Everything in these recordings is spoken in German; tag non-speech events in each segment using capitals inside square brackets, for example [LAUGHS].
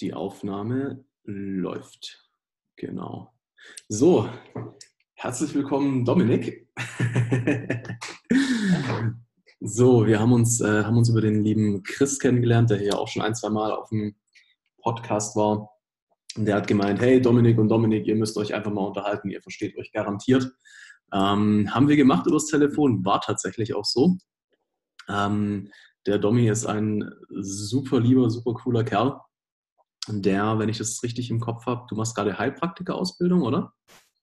Die Aufnahme läuft. Genau. So, herzlich willkommen, Dominik. [LAUGHS] so, wir haben uns, äh, haben uns über den lieben Chris kennengelernt, der hier auch schon ein, zwei Mal auf dem Podcast war. Und der hat gemeint, hey Dominik und Dominik, ihr müsst euch einfach mal unterhalten, ihr versteht euch garantiert. Ähm, haben wir gemacht übers Telefon, war tatsächlich auch so. Ähm, der Domi ist ein super lieber, super cooler Kerl der, wenn ich das richtig im Kopf habe, du machst gerade Heilpraktiker-Ausbildung, oder?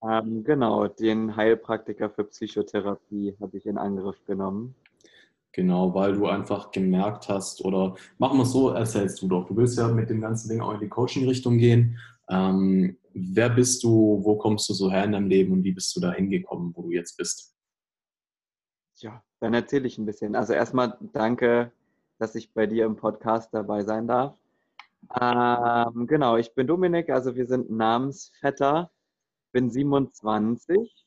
Ähm, genau, den Heilpraktiker für Psychotherapie habe ich in Angriff genommen. Genau, weil du einfach gemerkt hast, oder machen wir es so, erzählst du doch. Du willst ja mit dem ganzen Ding auch in die Coaching-Richtung gehen. Ähm, wer bist du, wo kommst du so her in deinem Leben und wie bist du da hingekommen, wo du jetzt bist? Ja, dann erzähle ich ein bisschen. Also erstmal danke, dass ich bei dir im Podcast dabei sein darf. Ähm, genau, ich bin Dominik, also wir sind Namensvetter, bin 27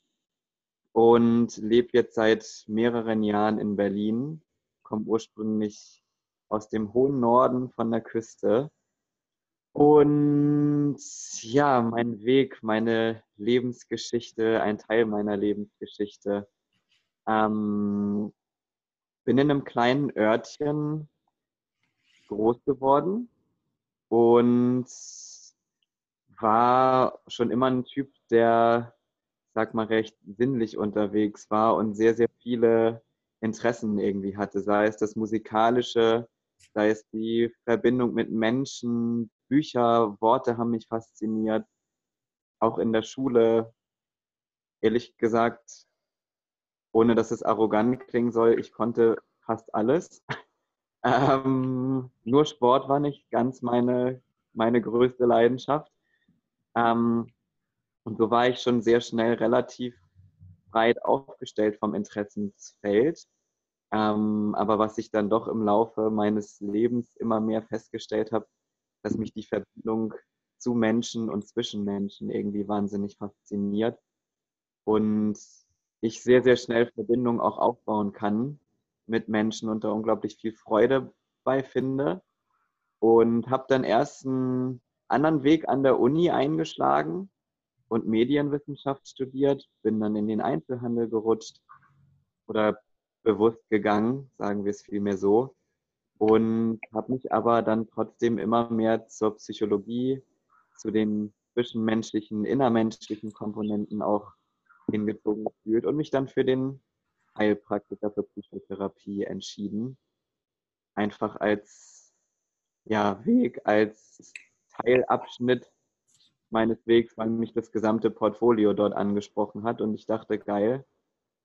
und lebe jetzt seit mehreren Jahren in Berlin, komme ursprünglich aus dem hohen Norden von der Küste. Und ja, mein Weg, meine Lebensgeschichte, ein Teil meiner Lebensgeschichte. Ähm, bin in einem kleinen Örtchen groß geworden, und war schon immer ein Typ, der, sag mal, recht sinnlich unterwegs war und sehr, sehr viele Interessen irgendwie hatte, sei es das Musikalische, sei es die Verbindung mit Menschen, Bücher, Worte haben mich fasziniert, auch in der Schule, ehrlich gesagt, ohne dass es arrogant klingen soll, ich konnte fast alles. Ähm, nur Sport war nicht ganz meine, meine größte Leidenschaft. Ähm, und so war ich schon sehr schnell relativ breit aufgestellt vom Interessensfeld. Ähm, aber was ich dann doch im Laufe meines Lebens immer mehr festgestellt habe, dass mich die Verbindung zu Menschen und zwischen Menschen irgendwie wahnsinnig fasziniert. Und ich sehr, sehr schnell Verbindungen auch aufbauen kann mit Menschen und da unglaublich viel Freude bei finde. Und habe dann erst einen anderen Weg an der Uni eingeschlagen und Medienwissenschaft studiert, bin dann in den Einzelhandel gerutscht oder bewusst gegangen, sagen wir es vielmehr so. Und habe mich aber dann trotzdem immer mehr zur Psychologie, zu den zwischenmenschlichen, innermenschlichen Komponenten auch hingezogen gefühlt und mich dann für den Heilpraktiker für Psychotherapie entschieden. Einfach als ja, Weg, als Teilabschnitt meines Wegs, weil mich das gesamte Portfolio dort angesprochen hat. Und ich dachte, geil,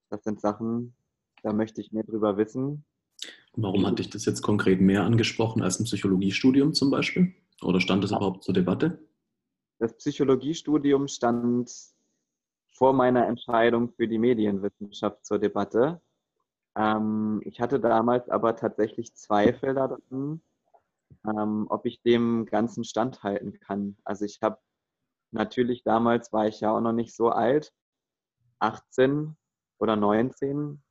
das sind Sachen, da möchte ich mehr drüber wissen. Warum hat dich das jetzt konkret mehr angesprochen als ein Psychologiestudium zum Beispiel? Oder stand es überhaupt zur Debatte? Das Psychologiestudium stand vor meiner Entscheidung für die Medienwissenschaft zur Debatte. Ähm, ich hatte damals aber tatsächlich Zweifel daran, ähm, ob ich dem Ganzen standhalten kann. Also ich habe natürlich damals war ich ja auch noch nicht so alt, 18 oder 19.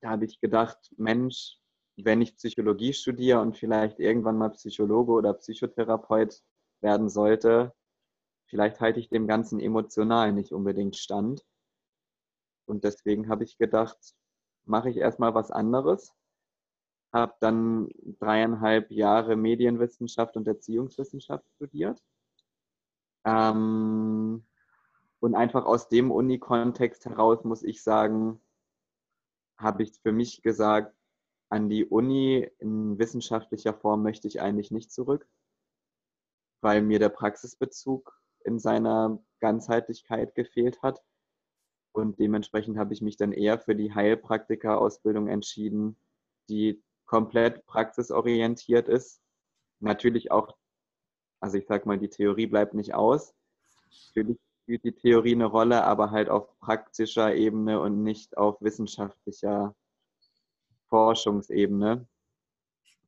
Da habe ich gedacht, Mensch, wenn ich Psychologie studiere und vielleicht irgendwann mal Psychologe oder Psychotherapeut werden sollte, vielleicht halte ich dem Ganzen emotional nicht unbedingt stand. Und deswegen habe ich gedacht, mache ich erstmal was anderes. Habe dann dreieinhalb Jahre Medienwissenschaft und Erziehungswissenschaft studiert. Ähm, und einfach aus dem Uni-Kontext heraus muss ich sagen, habe ich für mich gesagt, an die Uni in wissenschaftlicher Form möchte ich eigentlich nicht zurück, weil mir der Praxisbezug in seiner Ganzheitlichkeit gefehlt hat. Und dementsprechend habe ich mich dann eher für die Heilpraktika-Ausbildung entschieden, die komplett praxisorientiert ist. Natürlich auch, also ich sag mal, die Theorie bleibt nicht aus. Natürlich spielt die Theorie eine Rolle, aber halt auf praktischer Ebene und nicht auf wissenschaftlicher Forschungsebene.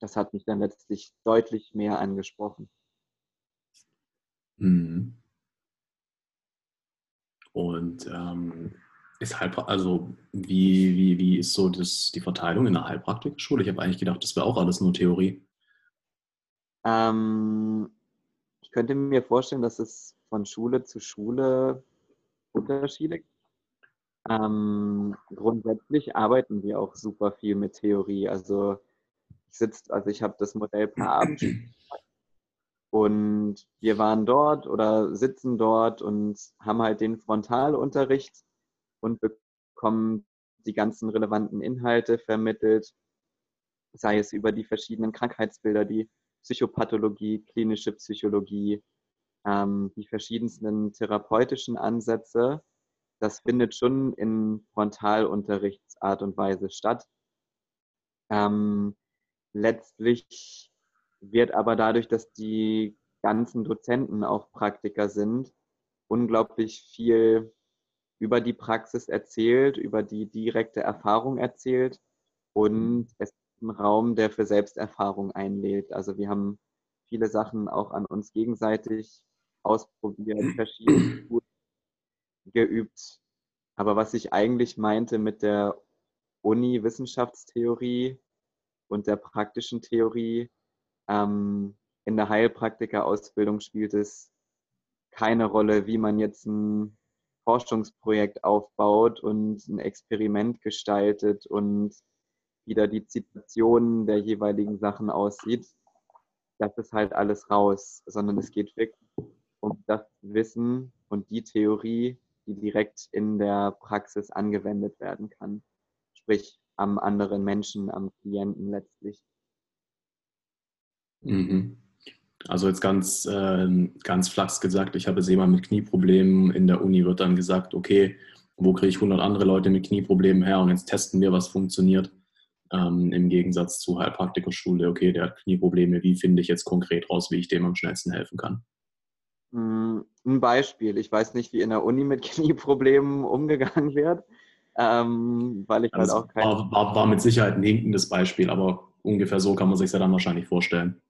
Das hat mich dann letztlich deutlich mehr angesprochen. Mhm. Und ähm, ist Heilpra also wie, wie, wie ist so das, die Verteilung in der Heilpraktikerschule? Ich habe eigentlich gedacht, das wäre auch alles nur Theorie. Ähm, könnte mir vorstellen, dass es von Schule zu Schule Unterschiede gibt. Ähm, grundsätzlich arbeiten wir auch super viel mit Theorie. Also ich sitze, also ich habe das Modell per Abend und wir waren dort oder sitzen dort und haben halt den Frontalunterricht und bekommen die ganzen relevanten Inhalte vermittelt, sei es über die verschiedenen Krankheitsbilder, die Psychopathologie, klinische Psychologie, ähm, die verschiedensten therapeutischen Ansätze. Das findet schon in Frontalunterrichtsart und Weise statt. Ähm, letztlich wird aber dadurch, dass die ganzen Dozenten auch Praktiker sind, unglaublich viel über die Praxis erzählt, über die direkte Erfahrung erzählt und es ist ein Raum, der für Selbsterfahrung einlädt. Also wir haben viele Sachen auch an uns gegenseitig ausprobiert, verschiedene geübt. Aber was ich eigentlich meinte mit der Uni-Wissenschaftstheorie und der praktischen Theorie, ähm, in der Heilpraktika-Ausbildung spielt es keine Rolle, wie man jetzt ein Forschungsprojekt aufbaut und ein Experiment gestaltet und wieder die Zitation der jeweiligen Sachen aussieht. Das ist halt alles raus, sondern es geht wirklich um das Wissen und die Theorie, die direkt in der Praxis angewendet werden kann. Sprich am anderen Menschen, am Klienten letztlich. Mhm. Also jetzt ganz, äh, ganz flachs gesagt, ich habe es jemand mit Knieproblemen in der Uni, wird dann gesagt, okay, wo kriege ich 100 andere Leute mit Knieproblemen her und jetzt testen wir, was funktioniert. Ähm, Im Gegensatz zu Heilpraktikerschule, okay, der hat Knieprobleme, wie finde ich jetzt konkret raus, wie ich dem am schnellsten helfen kann? Hm, ein Beispiel. Ich weiß nicht, wie in der Uni mit [LAUGHS] Knieproblemen umgegangen wird, ähm, weil ich halt also auch kein. War, war, war, mit Sicherheit ein hinkendes Beispiel, aber ungefähr so kann man sich ja dann wahrscheinlich vorstellen.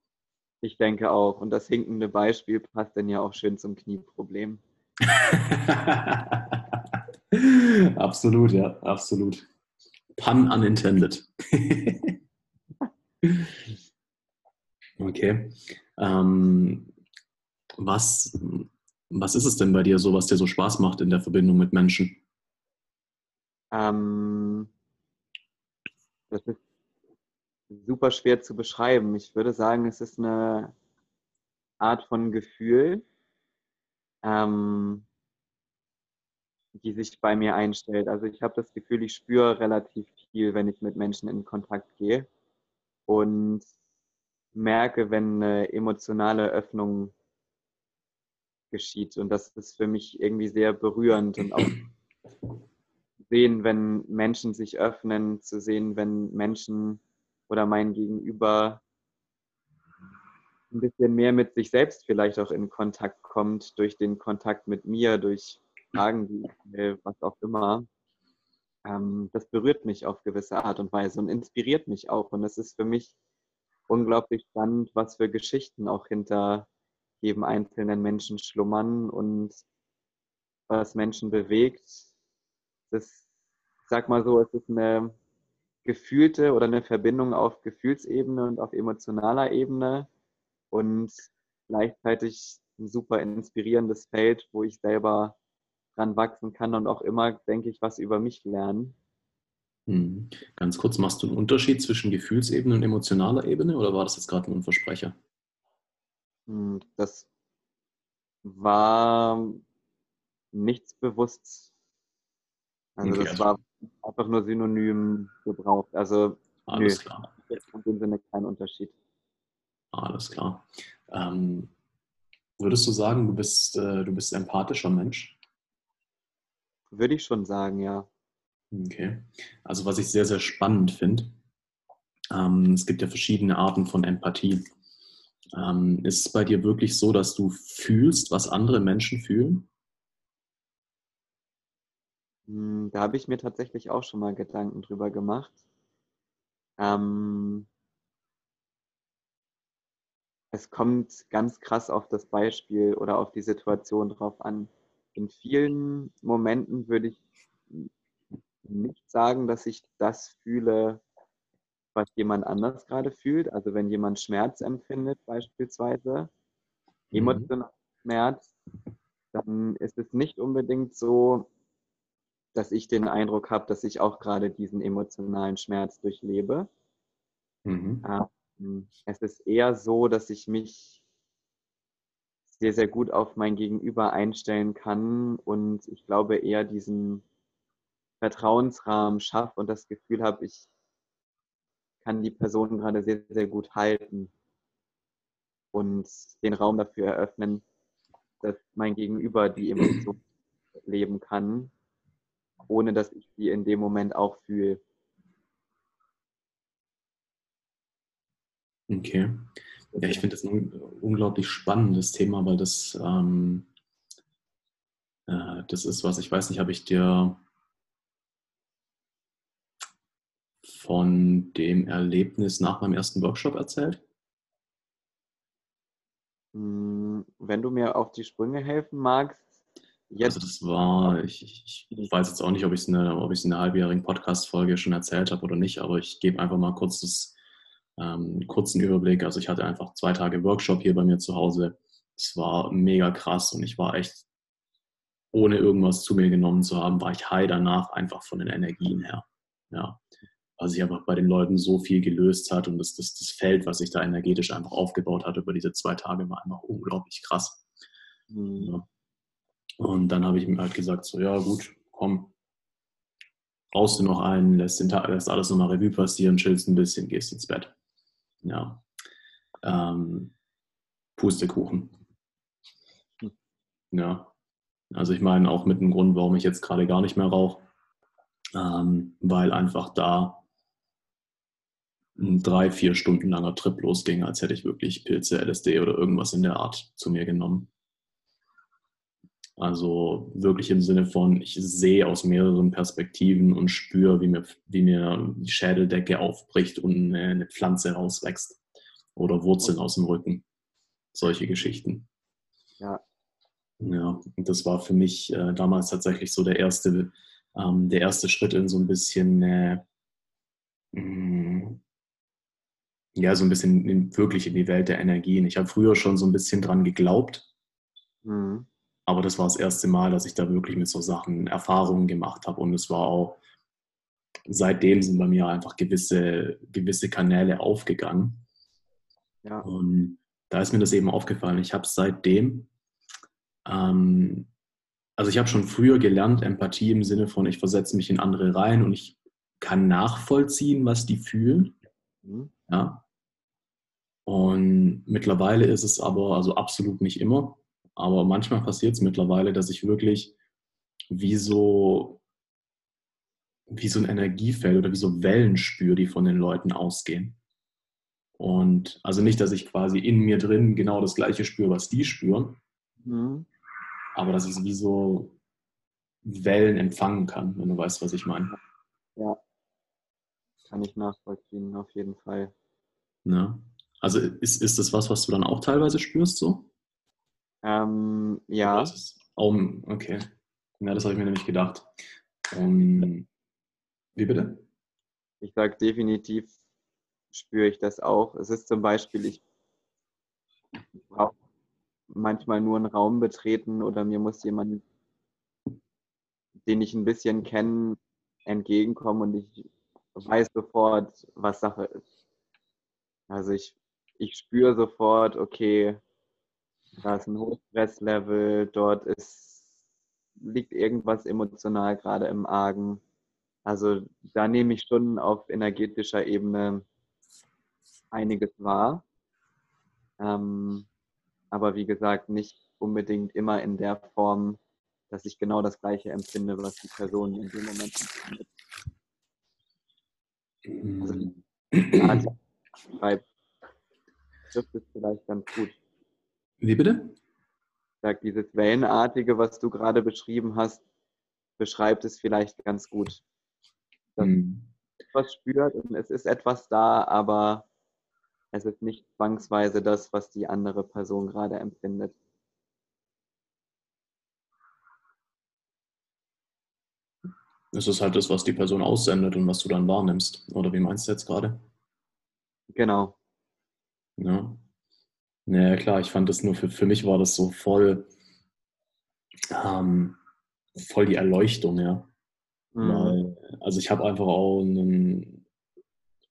Ich denke auch. Und das hinkende Beispiel passt dann ja auch schön zum Knieproblem. [LAUGHS] absolut, ja, absolut. Pun unintended. [LAUGHS] okay. Ähm, was, was ist es denn bei dir so, was dir so Spaß macht in der Verbindung mit Menschen? Ähm, das ist super schwer zu beschreiben. Ich würde sagen, es ist eine Art von Gefühl, ähm, die sich bei mir einstellt. Also ich habe das Gefühl, ich spüre relativ viel, wenn ich mit Menschen in Kontakt gehe und merke, wenn eine emotionale Öffnung geschieht. Und das ist für mich irgendwie sehr berührend und auch sehen, wenn Menschen sich öffnen, zu sehen, wenn Menschen oder mein Gegenüber ein bisschen mehr mit sich selbst vielleicht auch in Kontakt kommt, durch den Kontakt mit mir, durch Fragen, die was auch immer. Ähm, das berührt mich auf gewisse Art und Weise und inspiriert mich auch. Und es ist für mich unglaublich spannend, was für Geschichten auch hinter jedem einzelnen Menschen schlummern und was Menschen bewegt. Das, sag mal so, es ist eine gefühlte oder eine Verbindung auf Gefühlsebene und auf emotionaler Ebene und gleichzeitig ein super inspirierendes Feld, wo ich selber dran wachsen kann und auch immer, denke ich, was über mich lernen. Hm. Ganz kurz, machst du einen Unterschied zwischen Gefühlsebene und emotionaler Ebene oder war das jetzt gerade ein Unversprecher? Hm, das war nichts bewusst. Also okay, das also war einfach nur synonym gebraucht. Also alles nö, klar. In dem Sinne kein Unterschied. Alles klar. Ähm, würdest du sagen, du bist, äh, du bist ein empathischer Mensch? Würde ich schon sagen, ja. Okay. Also was ich sehr, sehr spannend finde, ähm, es gibt ja verschiedene Arten von Empathie. Ähm, ist es bei dir wirklich so, dass du fühlst, was andere Menschen fühlen? Hm, da habe ich mir tatsächlich auch schon mal Gedanken drüber gemacht. Ähm, es kommt ganz krass auf das Beispiel oder auf die Situation drauf an. In vielen Momenten würde ich nicht sagen, dass ich das fühle, was jemand anders gerade fühlt. Also wenn jemand Schmerz empfindet beispielsweise, emotionalen Schmerz, dann ist es nicht unbedingt so, dass ich den Eindruck habe, dass ich auch gerade diesen emotionalen Schmerz durchlebe. Mhm. Ähm, es ist eher so, dass ich mich sehr, sehr gut auf mein Gegenüber einstellen kann und ich glaube eher diesen Vertrauensrahmen schaffe und das Gefühl habe, ich kann die Person gerade sehr, sehr gut halten und den Raum dafür eröffnen, dass mein Gegenüber die Emotion leben kann, ohne dass ich sie in dem Moment auch fühle. Okay. Ja, ich finde das ein unglaublich spannendes Thema, weil das, ähm, äh, das ist was, ich weiß nicht, habe ich dir von dem Erlebnis nach meinem ersten Workshop erzählt? Hm, wenn du mir auf die Sprünge helfen magst. Jetzt. Also das war, ich, ich, ich weiß jetzt auch nicht, ob ich es in einer, in einer halbjährigen Podcast-Folge schon erzählt habe oder nicht, aber ich gebe einfach mal kurz das, ähm, einen kurzen Überblick. Also ich hatte einfach zwei Tage Workshop hier bei mir zu Hause. Es war mega krass und ich war echt, ohne irgendwas zu mir genommen zu haben, war ich high danach einfach von den Energien her. Ja weil sich einfach bei den Leuten so viel gelöst hat und das, das, das Feld, was sich da energetisch einfach aufgebaut hat über diese zwei Tage, war einfach unglaublich krass. Mhm. Ja. Und dann habe ich mir halt gesagt, so ja gut, komm, brauchst du noch einen, lässt, den Tag, lässt alles nochmal Revue passieren, chillst ein bisschen, gehst ins Bett. Ja. Ähm, Pustekuchen. Hm. Ja. Also ich meine auch mit dem Grund, warum ich jetzt gerade gar nicht mehr rauche, ähm, weil einfach da ein drei, vier Stunden langer Trip losging, als hätte ich wirklich Pilze, LSD oder irgendwas in der Art zu mir genommen. Also wirklich im Sinne von, ich sehe aus mehreren Perspektiven und spüre, wie mir, wie mir die Schädeldecke aufbricht und eine Pflanze rauswächst oder Wurzeln aus dem Rücken. Solche Geschichten. Ja. Ja, und das war für mich äh, damals tatsächlich so der erste, ähm, der erste Schritt in so ein bisschen äh, ja, so ein bisschen in, wirklich in die Welt der Energien. Ich habe früher schon so ein bisschen dran geglaubt, mhm. Aber das war das erste Mal, dass ich da wirklich mit so Sachen Erfahrungen gemacht habe und es war auch, seitdem sind bei mir einfach gewisse, gewisse Kanäle aufgegangen. Ja. Und da ist mir das eben aufgefallen. Ich habe seitdem, ähm, also ich habe schon früher gelernt, Empathie im Sinne von, ich versetze mich in andere rein und ich kann nachvollziehen, was die fühlen. Mhm. Ja. Und mittlerweile ist es aber, also absolut nicht immer, aber manchmal passiert es mittlerweile, dass ich wirklich wie so, wie so ein Energiefeld oder wie so Wellen spüre, die von den Leuten ausgehen. Und also nicht, dass ich quasi in mir drin genau das gleiche spüre, was die spüren, mhm. aber dass ich wie so Wellen empfangen kann, wenn du weißt, was ich meine. Ja, kann ich nachvollziehen, auf jeden Fall. Ja. Also ist, ist das was, was du dann auch teilweise spürst so? Ähm, ja. Oh, okay. Ja, das habe ich mir nämlich gedacht. Um, wie bitte? Ich sage definitiv spüre ich das auch. Es ist zum Beispiel, ich brauche manchmal nur einen Raum betreten oder mir muss jemand, den ich ein bisschen kenne, entgegenkommen und ich weiß sofort, was Sache ist. Also ich ich spüre sofort, okay, da ist ein hohes Stresslevel, dort ist, liegt irgendwas emotional gerade im Argen. Also da nehme ich schon auf energetischer Ebene einiges wahr. Ähm, aber wie gesagt, nicht unbedingt immer in der Form, dass ich genau das Gleiche empfinde, was die Person in dem Moment empfindet. Also die Art, schreibt trifft es vielleicht ganz gut. Wie bitte? Sag, dieses Wellenartige, was du gerade beschrieben hast, beschreibt es vielleicht ganz gut. Dass hm. etwas spürt und es ist etwas da, aber es ist nicht zwangsweise das, was die andere Person gerade empfindet. Es ist halt das, was die Person aussendet und was du dann wahrnimmst. Oder wie meinst du jetzt gerade? Genau. Ja. Naja, klar, ich fand das nur für, für mich war das so voll, ähm, voll die Erleuchtung, ja. Mhm. Weil, also ich habe einfach auch einen,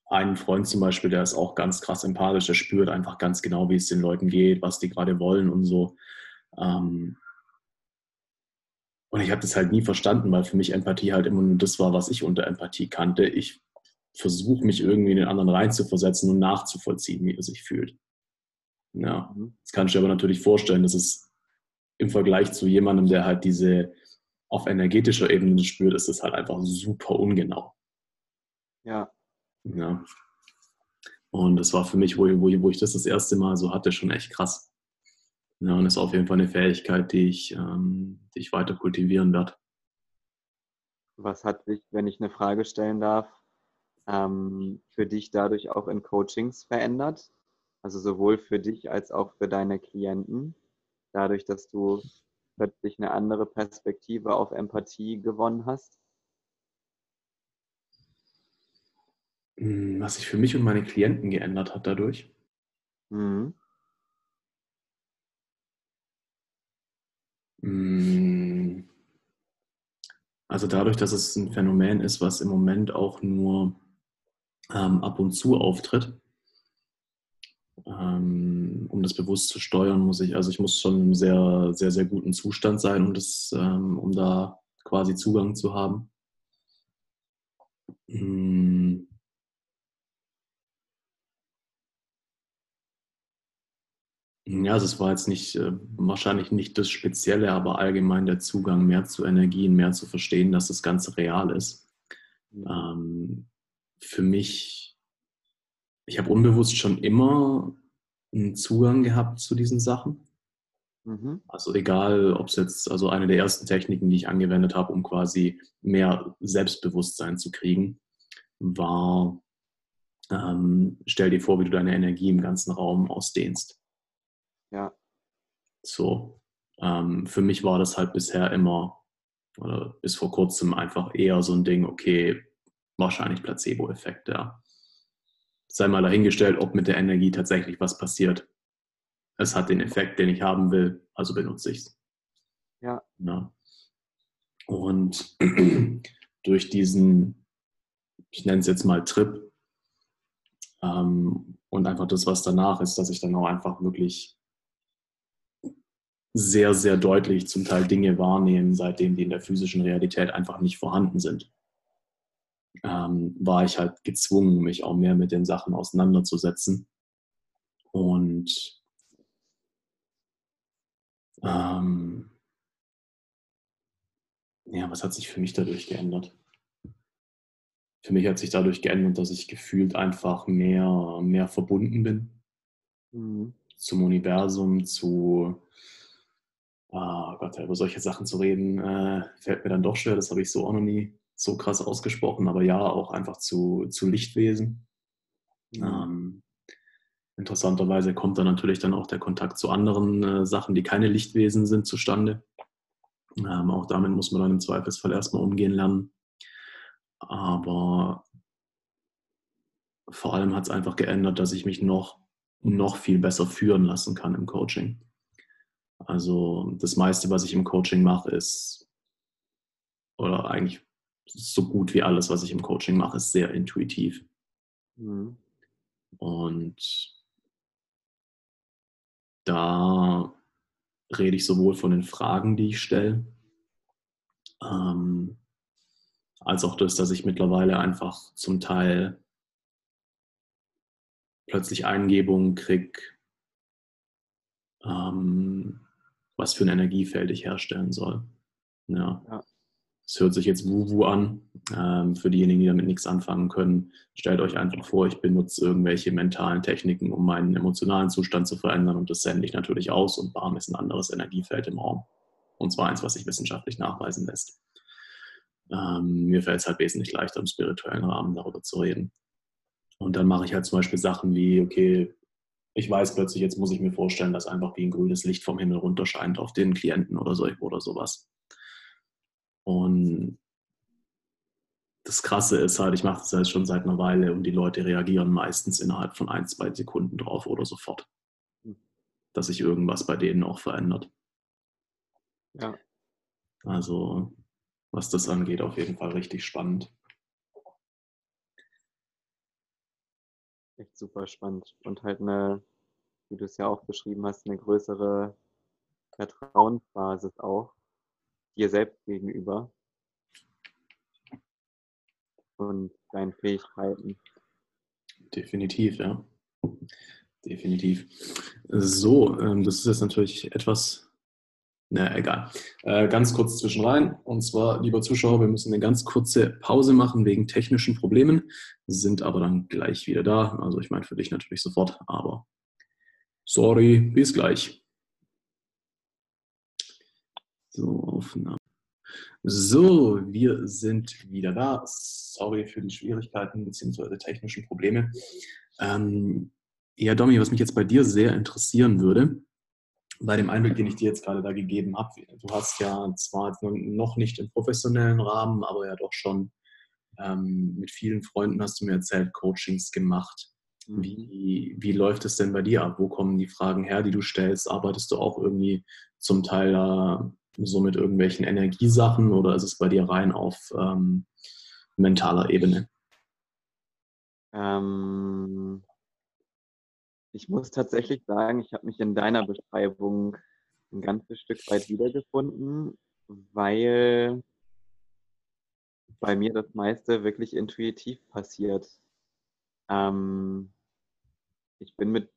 einen Freund zum Beispiel, der ist auch ganz krass empathisch, der spürt einfach ganz genau, wie es den Leuten geht, was die gerade wollen und so. Ähm, und ich habe das halt nie verstanden, weil für mich Empathie halt immer nur das war, was ich unter Empathie kannte. Ich versuche mich irgendwie in den anderen reinzuversetzen und nachzuvollziehen, wie er sich fühlt. Ja, mhm. das kann ich dir aber natürlich vorstellen, dass es im Vergleich zu jemandem, der halt diese auf energetischer Ebene spürt, ist es halt einfach super ungenau. Ja. Ja. Und das war für mich, wo, wo, wo ich das das erste Mal so hatte, schon echt krass. Ja, und das ist auf jeden Fall eine Fähigkeit, die ich, ähm, die ich weiter kultivieren werde. Was hat sich, wenn ich eine Frage stellen darf, ähm, für dich dadurch auch in Coachings verändert? Also sowohl für dich als auch für deine Klienten, dadurch, dass du plötzlich eine andere Perspektive auf Empathie gewonnen hast? Hm, was sich für mich und meine Klienten geändert hat dadurch? Mhm. Hm. Also dadurch, dass es ein Phänomen ist, was im Moment auch nur ähm, ab und zu auftritt, um das bewusst zu steuern, muss ich, also ich muss schon im sehr, sehr, sehr guten Zustand sein, um, das, ähm, um da quasi Zugang zu haben. Hm. Ja, also es war jetzt nicht, äh, wahrscheinlich nicht das Spezielle, aber allgemein der Zugang mehr zu Energien, mehr zu verstehen, dass das Ganze real ist. Ähm, für mich, ich habe unbewusst schon immer einen Zugang gehabt zu diesen Sachen. Mhm. Also egal, ob es jetzt, also eine der ersten Techniken, die ich angewendet habe, um quasi mehr Selbstbewusstsein zu kriegen, war, ähm, stell dir vor, wie du deine Energie im ganzen Raum ausdehnst. Ja. So. Ähm, für mich war das halt bisher immer, oder bis vor kurzem einfach eher so ein Ding, okay, wahrscheinlich Placebo-Effekt, ja. Sei mal dahingestellt, ob mit der Energie tatsächlich was passiert. Es hat den Effekt, den ich haben will, also benutze ich es. Ja. ja. Und [CLEARS THROAT] durch diesen, ich nenne es jetzt mal Trip, ähm, und einfach das, was danach ist, dass ich dann auch einfach wirklich sehr, sehr deutlich zum Teil Dinge wahrnehme, seitdem die in der physischen Realität einfach nicht vorhanden sind ähm, war ich halt gezwungen, mich auch mehr mit den Sachen auseinanderzusetzen. Und ähm, ja, was hat sich für mich dadurch geändert? Für mich hat sich dadurch geändert, dass ich gefühlt einfach mehr, mehr verbunden bin mhm. zum Universum, zu, oh Gott, über solche Sachen zu reden, äh, fällt mir dann doch schwer. Das habe ich so auch noch nie so krass ausgesprochen, aber ja, auch einfach zu, zu Lichtwesen. Mhm. Ähm, interessanterweise kommt da natürlich dann auch der Kontakt zu anderen äh, Sachen, die keine Lichtwesen sind, zustande. Ähm, auch damit muss man dann im Zweifelsfall erstmal umgehen lernen. Aber vor allem hat es einfach geändert, dass ich mich noch, noch viel besser führen lassen kann im Coaching. Also das meiste, was ich im Coaching mache, ist, oder eigentlich so gut wie alles, was ich im Coaching mache, ist sehr intuitiv. Mhm. Und da rede ich sowohl von den Fragen, die ich stelle, ähm, als auch das, dass ich mittlerweile einfach zum Teil plötzlich Eingebungen kriege, ähm, was für ein Energiefeld ich herstellen soll. Ja. ja. Es hört sich jetzt Wuhu an. Ähm, für diejenigen, die damit nichts anfangen können, stellt euch einfach vor, ich benutze irgendwelche mentalen Techniken, um meinen emotionalen Zustand zu verändern und das sende ich natürlich aus und bam ist ein anderes Energiefeld im Raum. Und zwar eins, was sich wissenschaftlich nachweisen lässt. Ähm, mir fällt es halt wesentlich leichter, im spirituellen Rahmen darüber zu reden. Und dann mache ich halt zum Beispiel Sachen wie, okay, ich weiß plötzlich, jetzt muss ich mir vorstellen, dass einfach wie ein grünes Licht vom Himmel runterscheint auf den Klienten oder so oder sowas. Und das Krasse ist halt, ich mache das halt schon seit einer Weile und die Leute reagieren meistens innerhalb von ein, zwei Sekunden drauf oder sofort. dass sich irgendwas bei denen auch verändert. Ja. Also, was das angeht, auf jeden Fall richtig spannend. Echt super spannend. Und halt eine, wie du es ja auch beschrieben hast, eine größere Vertrauensbasis auch dir selbst gegenüber und deinen Fähigkeiten. Definitiv, ja. Definitiv. So, ähm, das ist jetzt natürlich etwas, na egal. Äh, ganz kurz zwischen rein. Und zwar, lieber Zuschauer, wir müssen eine ganz kurze Pause machen wegen technischen Problemen, sind aber dann gleich wieder da. Also ich meine für dich natürlich sofort, aber sorry, bis gleich. So, Aufnahme. So, wir sind wieder da. Sorry für die Schwierigkeiten bzw. technischen Probleme. Ähm, ja, Domi, was mich jetzt bei dir sehr interessieren würde, bei dem Einblick, den ich dir jetzt gerade da gegeben habe, du hast ja zwar noch nicht im professionellen Rahmen, aber ja doch schon ähm, mit vielen Freunden, hast du mir erzählt, Coachings gemacht. Mhm. Wie, wie läuft es denn bei dir ab? Wo kommen die Fragen her, die du stellst? Arbeitest du auch irgendwie zum Teil äh, so mit irgendwelchen Energiesachen oder ist es bei dir rein auf ähm, mentaler Ebene? Ähm, ich muss tatsächlich sagen, ich habe mich in deiner Beschreibung ein ganzes Stück weit wiedergefunden, weil bei mir das meiste wirklich intuitiv passiert. Ähm, ich bin mit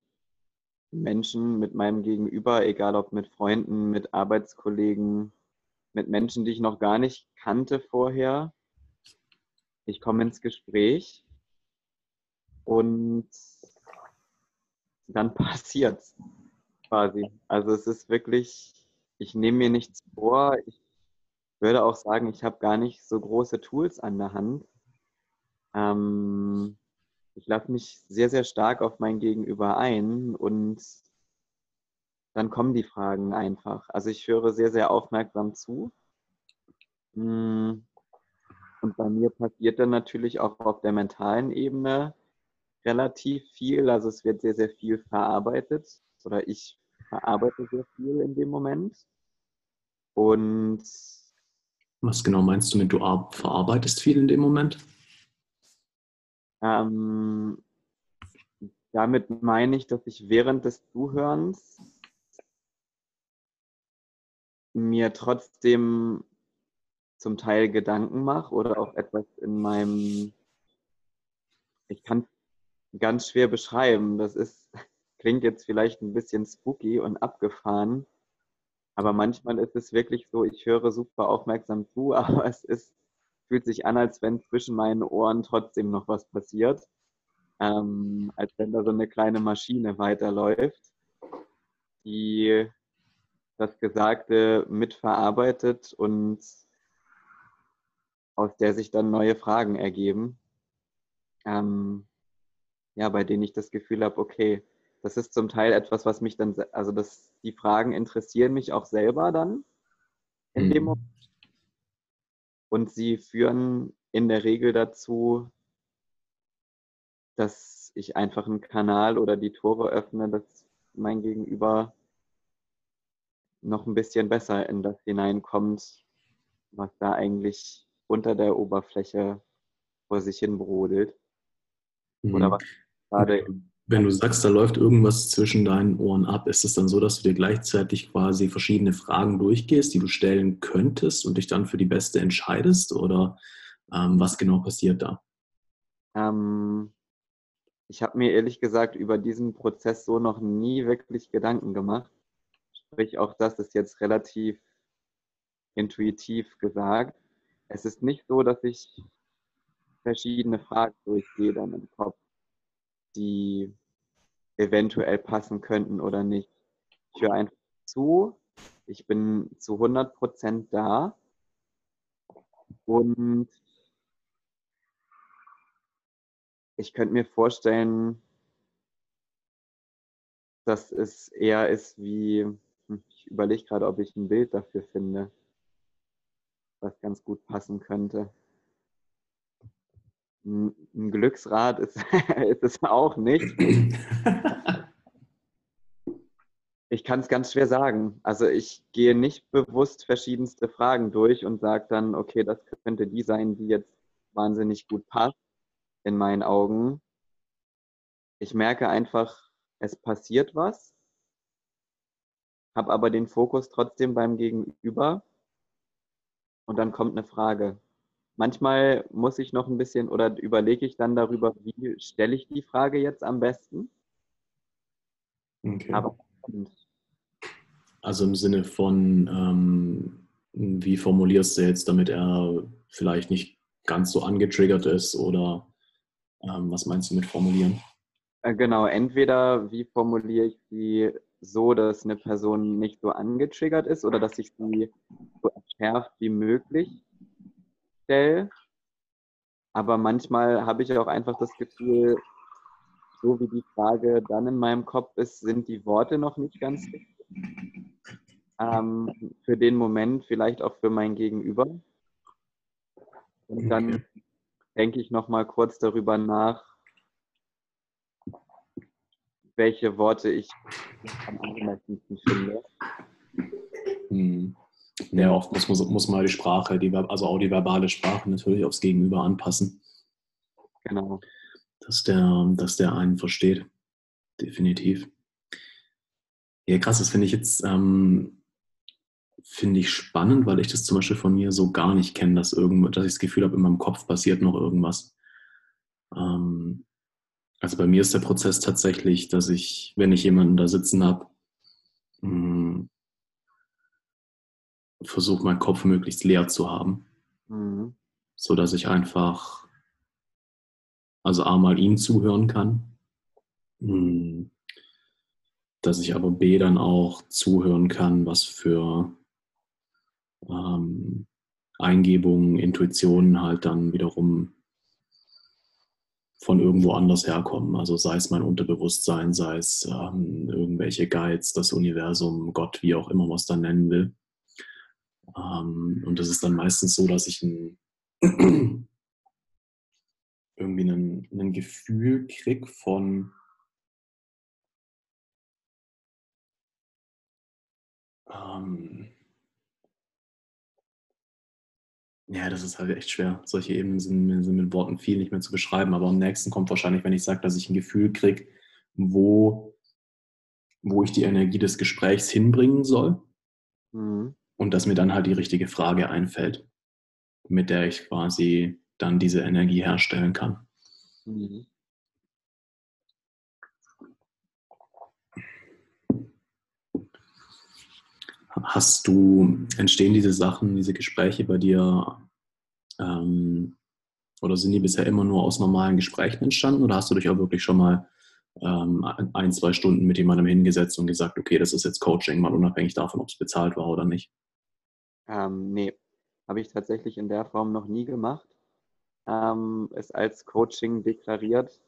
Menschen, mit meinem Gegenüber, egal ob mit Freunden, mit Arbeitskollegen, mit Menschen, die ich noch gar nicht kannte vorher. Ich komme ins Gespräch und dann [LAUGHS] passiert es quasi. Also es ist wirklich, ich nehme mir nichts vor. Ich würde auch sagen, ich habe gar nicht so große Tools an der Hand. Ähm, ich lasse mich sehr, sehr stark auf mein Gegenüber ein und dann kommen die Fragen einfach. Also ich höre sehr, sehr aufmerksam zu. Hm. Und bei mir passiert dann natürlich auch auf der mentalen Ebene relativ viel. Also es wird sehr, sehr viel verarbeitet oder ich verarbeite sehr viel in dem Moment. Und was genau meinst du mit, du verarbeitest viel in dem Moment? Ähm, damit meine ich, dass ich während des Zuhörens mir trotzdem zum Teil Gedanken mache oder auch etwas in meinem, ich kann ganz schwer beschreiben. Das ist, [LAUGHS] klingt jetzt vielleicht ein bisschen spooky und abgefahren, aber manchmal ist es wirklich so, ich höre super aufmerksam zu, [LAUGHS] aber es ist fühlt sich an, als wenn zwischen meinen Ohren trotzdem noch was passiert. Ähm, als wenn da so eine kleine Maschine weiterläuft, die das Gesagte mitverarbeitet und aus der sich dann neue Fragen ergeben. Ähm, ja, bei denen ich das Gefühl habe, okay, das ist zum Teil etwas, was mich dann, also das, die Fragen interessieren mich auch selber dann in mhm. dem Moment. Und sie führen in der Regel dazu, dass ich einfach einen Kanal oder die Tore öffne, dass mein Gegenüber noch ein bisschen besser in das hineinkommt, was da eigentlich unter der Oberfläche vor sich hin brodelt. Oder mhm. was gerade wenn du sagst, da läuft irgendwas zwischen deinen Ohren ab, ist es dann so, dass du dir gleichzeitig quasi verschiedene Fragen durchgehst, die du stellen könntest und dich dann für die beste entscheidest? Oder ähm, was genau passiert da? Ähm, ich habe mir ehrlich gesagt über diesen Prozess so noch nie wirklich Gedanken gemacht. Sprich, auch das ist jetzt relativ intuitiv gesagt. Es ist nicht so, dass ich verschiedene Fragen durchgehe dann im Kopf die eventuell passen könnten oder nicht. Ich höre einfach zu, ich bin zu 100% da. Und ich könnte mir vorstellen, dass es eher ist wie, hm, ich überlege gerade, ob ich ein Bild dafür finde, was ganz gut passen könnte ein Glücksrad ist, [LAUGHS] ist es auch nicht. [CLEARS THROAT] Ich kann es ganz schwer sagen. Also ich gehe nicht bewusst verschiedenste Fragen durch und sage dann, okay, das könnte die sein, die jetzt wahnsinnig gut passt in meinen Augen. Ich merke einfach, es passiert was, habe aber den Fokus trotzdem beim Gegenüber und dann kommt eine Frage. Manchmal muss ich noch ein bisschen oder überlege ich dann darüber, wie stelle ich die Frage jetzt am besten. Okay. Aber also im Sinne von, ähm, wie formulierst du jetzt, damit er vielleicht nicht ganz so angetriggert ist oder ähm, was meinst du mit formulieren? Äh, genau, entweder wie formuliere ich sie so, dass eine Person nicht so angetriggert ist oder dass ich sie so erschärft wie möglich stelle. Aber manchmal habe ich auch einfach das Gefühl, so wie die Frage dann in meinem Kopf ist, sind die Worte noch nicht ganz richtig. Ähm, für den Moment, vielleicht auch für mein Gegenüber. Und dann okay. denke ich nochmal kurz darüber nach, welche Worte ich am angemessensten finde. Hm. Ja, oft muss, muss, muss man die Sprache, die, also auch die verbale Sprache natürlich aufs Gegenüber anpassen. Genau dass der, dass der einen versteht. Definitiv. Ja, krass, das finde ich jetzt ähm, finde ich spannend, weil ich das zum Beispiel von mir so gar nicht kenne, dass dass ich das Gefühl habe, in meinem Kopf passiert noch irgendwas. Ähm, also bei mir ist der Prozess tatsächlich, dass ich, wenn ich jemanden da sitzen habe, hm, versuche meinen Kopf möglichst leer zu haben, mhm. so dass ich einfach also A mal ihm zuhören kann, hm. dass ich aber B dann auch zuhören kann, was für ähm, Eingebungen, Intuitionen halt dann wiederum von irgendwo anders herkommen. Also sei es mein Unterbewusstsein, sei es ähm, irgendwelche Guides, das Universum, Gott, wie auch immer man es dann nennen will. Ähm, und das ist dann meistens so, dass ich ein [CLEARS THROAT] irgendwie ein, ein Gefühl kriege von ähm, ja, das ist halt echt schwer. Solche Ebenen sind, sind, mit Worten viel nicht mehr zu beschreiben. Aber am nächsten kommt wahrscheinlich, wenn ich sage, dass ich ein Gefühl kriege, wo, wo ich die Energie des Gesprächs hinbringen soll. Mhm. Und dass mir dann halt die richtige Frage einfällt, mit der ich quasi dann diese Energie herstellen kann. Mhm. Hast du, entstehen diese Sachen, diese Gespräche bei dir ähm, oder sind die bisher immer nur aus normalen Gesprächen entstanden oder hast du dich auch wirklich schon mal ein, zwei Stunden mit jemandem hingesetzt und gesagt, okay, das ist jetzt Coaching, mal unabhängig davon, ob es bezahlt war oder nicht? Ähm, nee, habe ich tatsächlich in der Form noch nie gemacht ähm, es als Coaching deklariert.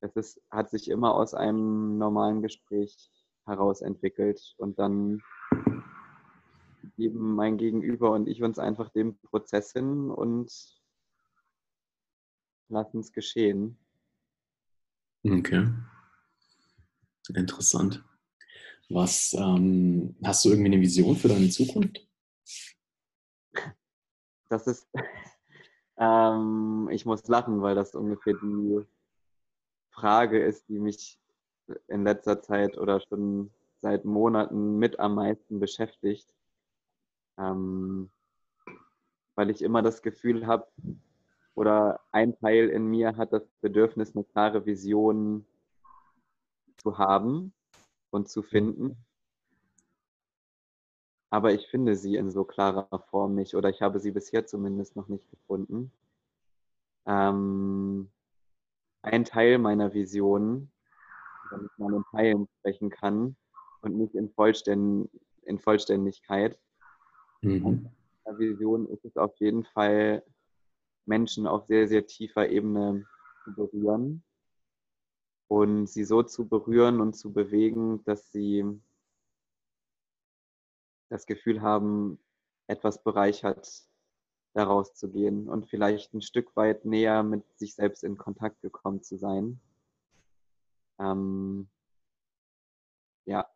Es ist, hat sich immer aus einem normalen Gespräch heraus entwickelt und dann geben mein Gegenüber und ich uns einfach dem Prozess hin und lassen es geschehen. Okay. Interessant. Was ähm, hast du irgendwie eine Vision für deine Zukunft? Das ist [LAUGHS] ähm, ich muss lachen, weil das ungefähr die Frage ist, die mich in letzter Zeit oder schon seit Monaten mit am meisten beschäftigt. Ähm, weil ich immer das Gefühl habe, oder ein Teil in mir hat das Bedürfnis, eine klare Vision zu haben und zu finden aber ich finde sie in so klarer Form nicht oder ich habe sie bisher zumindest noch nicht gefunden. Ähm, ein Teil meiner Vision, wenn ich mal in Teilen sprechen kann und nicht in, Vollständ in Vollständigkeit. Mhm. Vision ist es auf jeden Fall, Menschen auf sehr, sehr tiefer Ebene zu berühren und sie so zu berühren und zu bewegen, dass sie das Gefühl haben, etwas bereichert daraus zu gehen und vielleicht ein Stück weit näher mit sich selbst in Kontakt gekommen zu sein. Ähm, ja,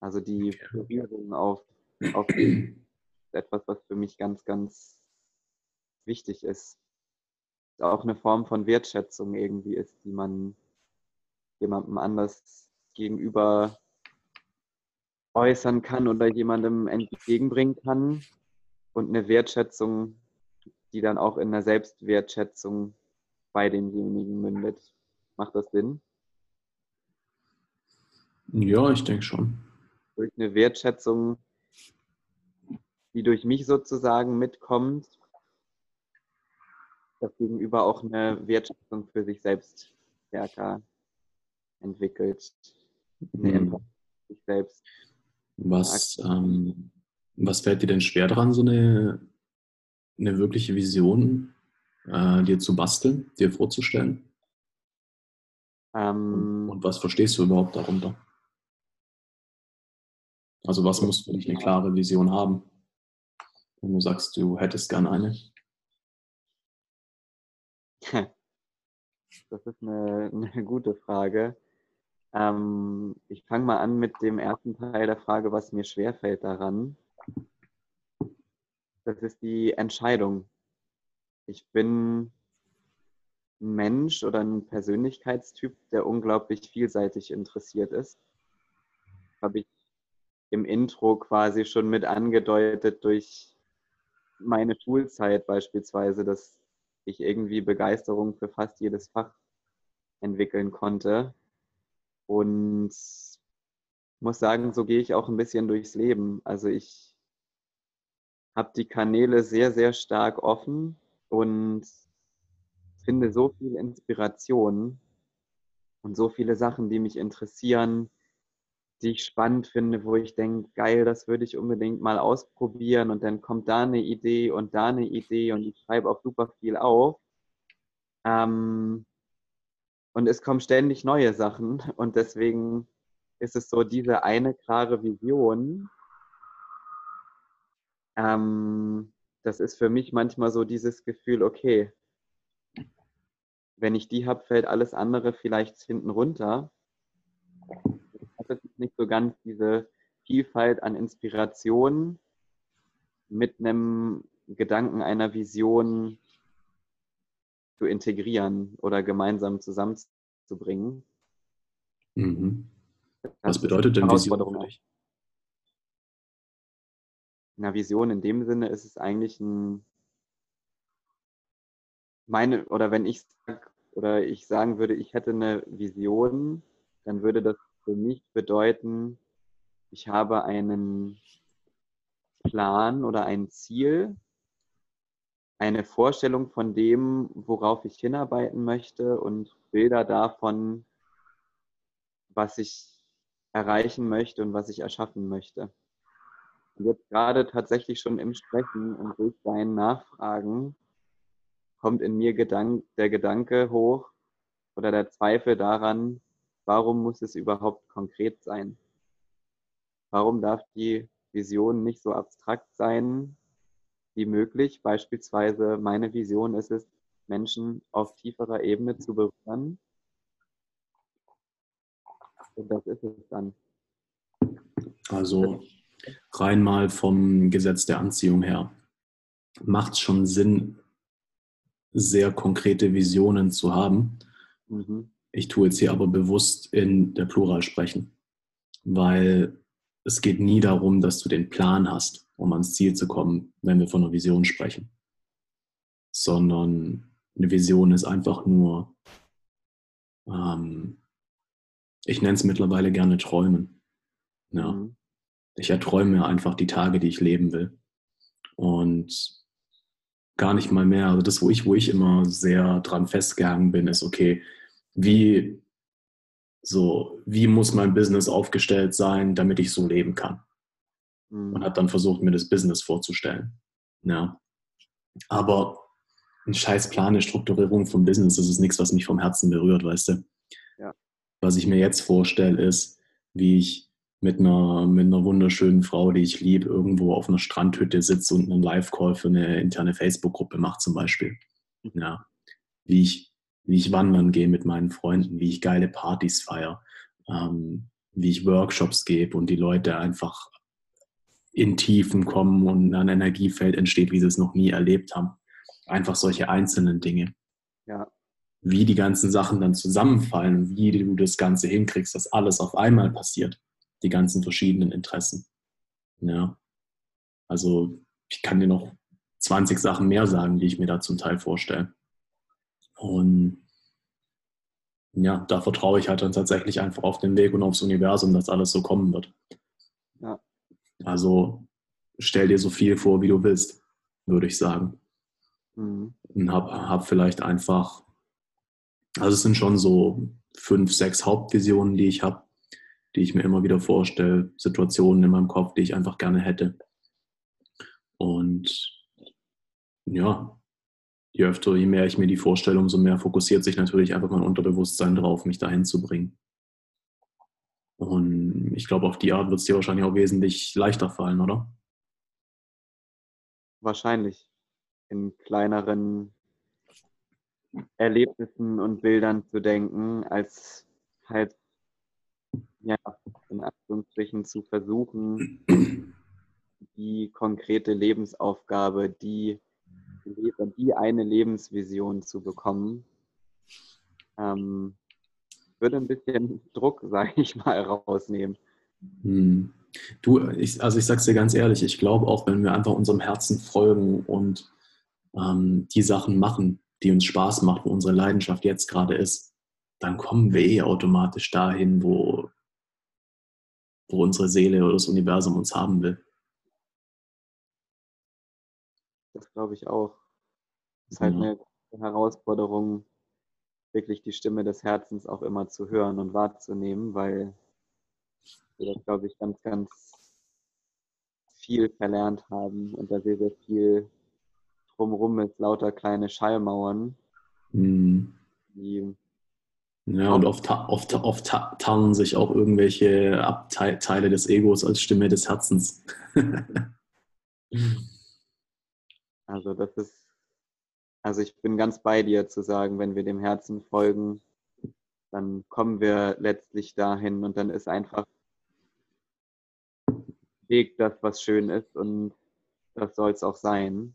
Also die Berührung auf, auf [CLEARS THROAT] etwas, was für mich ganz, ganz wichtig ist. Auch eine Form von Wertschätzung irgendwie ist, die man jemandem anders gegenüber äußern kann oder jemandem entgegenbringen kann. Und eine Wertschätzung, die dann auch in einer Selbstwertschätzung bei demjenigen mündet. Macht das Sinn? Ja, ich denke schon. Durch eine Wertschätzung, die durch mich sozusagen mitkommt, das Gegenüber auch eine Wertschätzung für sich selbst stärker entwickelt. Eine Hm. sich selbst. Was, ähm, was fällt dir denn schwer daran, so eine, eine wirkliche Vision äh, dir zu basteln, dir vorzustellen? Ähm, und, was verstehst du überhaupt darunter? Also was muss für dich eine klare Vision haben, wenn du sagst, du hättest gern eine? [LAUGHS] Das ist eine, eine gute Frage. Ähm, ich fange mal an mit dem ersten Teil der Frage, was mir schwerfällt daran. Das ist die Entscheidung. Ich bin ein Mensch oder ein Persönlichkeitstyp, der unglaublich vielseitig interessiert ist. Habe ich im Intro quasi schon mit angedeutet durch meine Schulzeit beispielsweise, dass ich irgendwie Begeisterung für fast jedes Fach entwickeln konnte. Und muss sagen, so gehe ich auch ein bisschen durchs Leben. Also ich habe die Kanäle sehr, sehr stark offen und finde so viel Inspiration und so viele Sachen, die mich interessieren, die ich spannend finde, wo ich denke, geil, das würde ich unbedingt mal ausprobieren und dann kommt da eine Idee und da eine Idee und ich schreibe auch super viel auf. Ähm, und es kommen ständig neue Sachen und deswegen ist es so diese eine klare Vision. Ähm, das ist für mich manchmal so dieses Gefühl, okay, wenn ich die habe, fällt alles andere vielleicht hinten runter. Ist nicht so ganz diese Vielfalt an Inspirationen mit einem Gedanken einer Vision zu integrieren oder gemeinsam zusammenzubringen. Mhm. Was bedeutet denn Vision für dich? Eine Vision in dem Sinne ist es eigentlich ein meine oder wenn ich sag, oder ich sagen würde, ich hätte eine Vision, dann würde das für mich bedeuten, ich habe einen Plan oder ein Ziel, eine Vorstellung von dem, worauf ich hinarbeiten möchte und Bilder davon, was ich erreichen möchte und was ich erschaffen möchte. Und jetzt gerade tatsächlich schon im Sprechen und durch dein Nachfragen kommt in mir Gedank der Gedanke hoch oder der Zweifel daran, warum muss es überhaupt konkret sein? Warum darf die Vision nicht so abstrakt sein, wie möglich. Beispielsweise meine Vision ist es, Menschen auf tieferer Ebene zu berühren. Und das ist es dann. Also rein mal vom Gesetz der Anziehung her. Macht es schon Sinn, sehr konkrete Visionen zu haben. Mhm. Ich tue jetzt hier aber bewusst in der Plural sprechen, weil es geht nie darum, dass du den Plan hast um ans Ziel zu kommen, wenn wir von einer Vision sprechen. Sondern eine Vision ist einfach nur, ähm, ich nenne es mittlerweile gerne Träumen. Ja. Mhm. Ich erträume einfach die Tage, die ich leben will. Und gar nicht mal mehr. Also das, wo ich, wo ich immer sehr dran festgehangen bin, ist, okay, wie, so, wie muss mein Business aufgestellt sein, damit ich so leben kann? und mhm. hat dann versucht, mir das Business vorzustellen. Ja. Aber ein scheiß Plan, eine Strukturierung vom Business, das ist nichts, was mich vom Herzen berührt, weißt du? Ja. Was ich mir jetzt vorstelle, ist, wie ich mit einer, mit einer wunderschönen Frau, die ich liebe, irgendwo auf einer Strandhütte sitze und einen Live-Call für eine interne Facebook-Gruppe mache zum Beispiel. Mhm. Ja. Wie ich, wie ich wandern gehe mit meinen Freunden, wie ich geile Partys feiere, ähm, wie ich Workshops gebe und die Leute einfach in Tiefen kommen und ein Energiefeld entsteht, wie sie es noch nie erlebt haben. Einfach solche einzelnen Dinge. Ja. Wie die ganzen Sachen dann zusammenfallen, wie du das Ganze hinkriegst, dass alles auf einmal passiert. Die ganzen verschiedenen Interessen. Ja. Also ich kann dir noch 20 Sachen mehr sagen, die ich mir da zum Teil vorstelle. Und ja, da vertraue ich halt dann tatsächlich einfach auf den Weg und aufs Universum, dass alles so kommen wird. Ja. Also stell dir so viel vor, wie du willst, würde ich sagen. Mhm. Und hab, hab vielleicht einfach, also es sind schon so fünf, sechs Hauptvisionen, die ich habe, die ich mir immer wieder vorstelle, Situationen in meinem Kopf, die ich einfach gerne hätte. Und ja, je öfter, je mehr ich mir die vorstelle, umso mehr fokussiert sich natürlich einfach mein Unterbewusstsein drauf, mich dahin zu bringen. Und ich glaube, auf die Art wird es dir wahrscheinlich auch wesentlich leichter fallen, oder? Wahrscheinlich. In kleineren Erlebnissen und Bildern zu denken, als halt, ja, in Anführungsstrichen zu versuchen, [CLEARS THROAT] die konkrete Lebensaufgabe, die, die eine Lebensvision zu bekommen. Ähm, würde ein bisschen Druck, [LAUGHS] sage ich mal, rausnehmen. Hm. Du, ich, also ich sag's dir ganz ehrlich, ich glaube auch, wenn wir einfach unserem Herzen folgen und ähm, die Sachen machen, die uns Spaß machen, wo unsere Leidenschaft jetzt gerade ist, dann kommen wir eh automatisch dahin, wo, wo unsere Seele oder das Universum uns haben will. Das glaube ich auch. Das ist halt ja. eine Herausforderung, wirklich die Stimme des Herzens auch immer zu hören und wahrzunehmen, weil wir das, glaube ich, ganz, ganz viel verlernt haben und da sehr, sehr viel drumherum ist, lauter kleine Schallmauern, mhm. die ja, und oft, oft, oft tarnen sich auch irgendwelche Abteile des Egos als Stimme des Herzens. [LAUGHS] also das ist also ich bin ganz bei dir zu sagen, wenn wir dem Herzen folgen, dann kommen wir letztlich dahin und dann ist einfach Weg das, was schön ist und das soll es auch sein.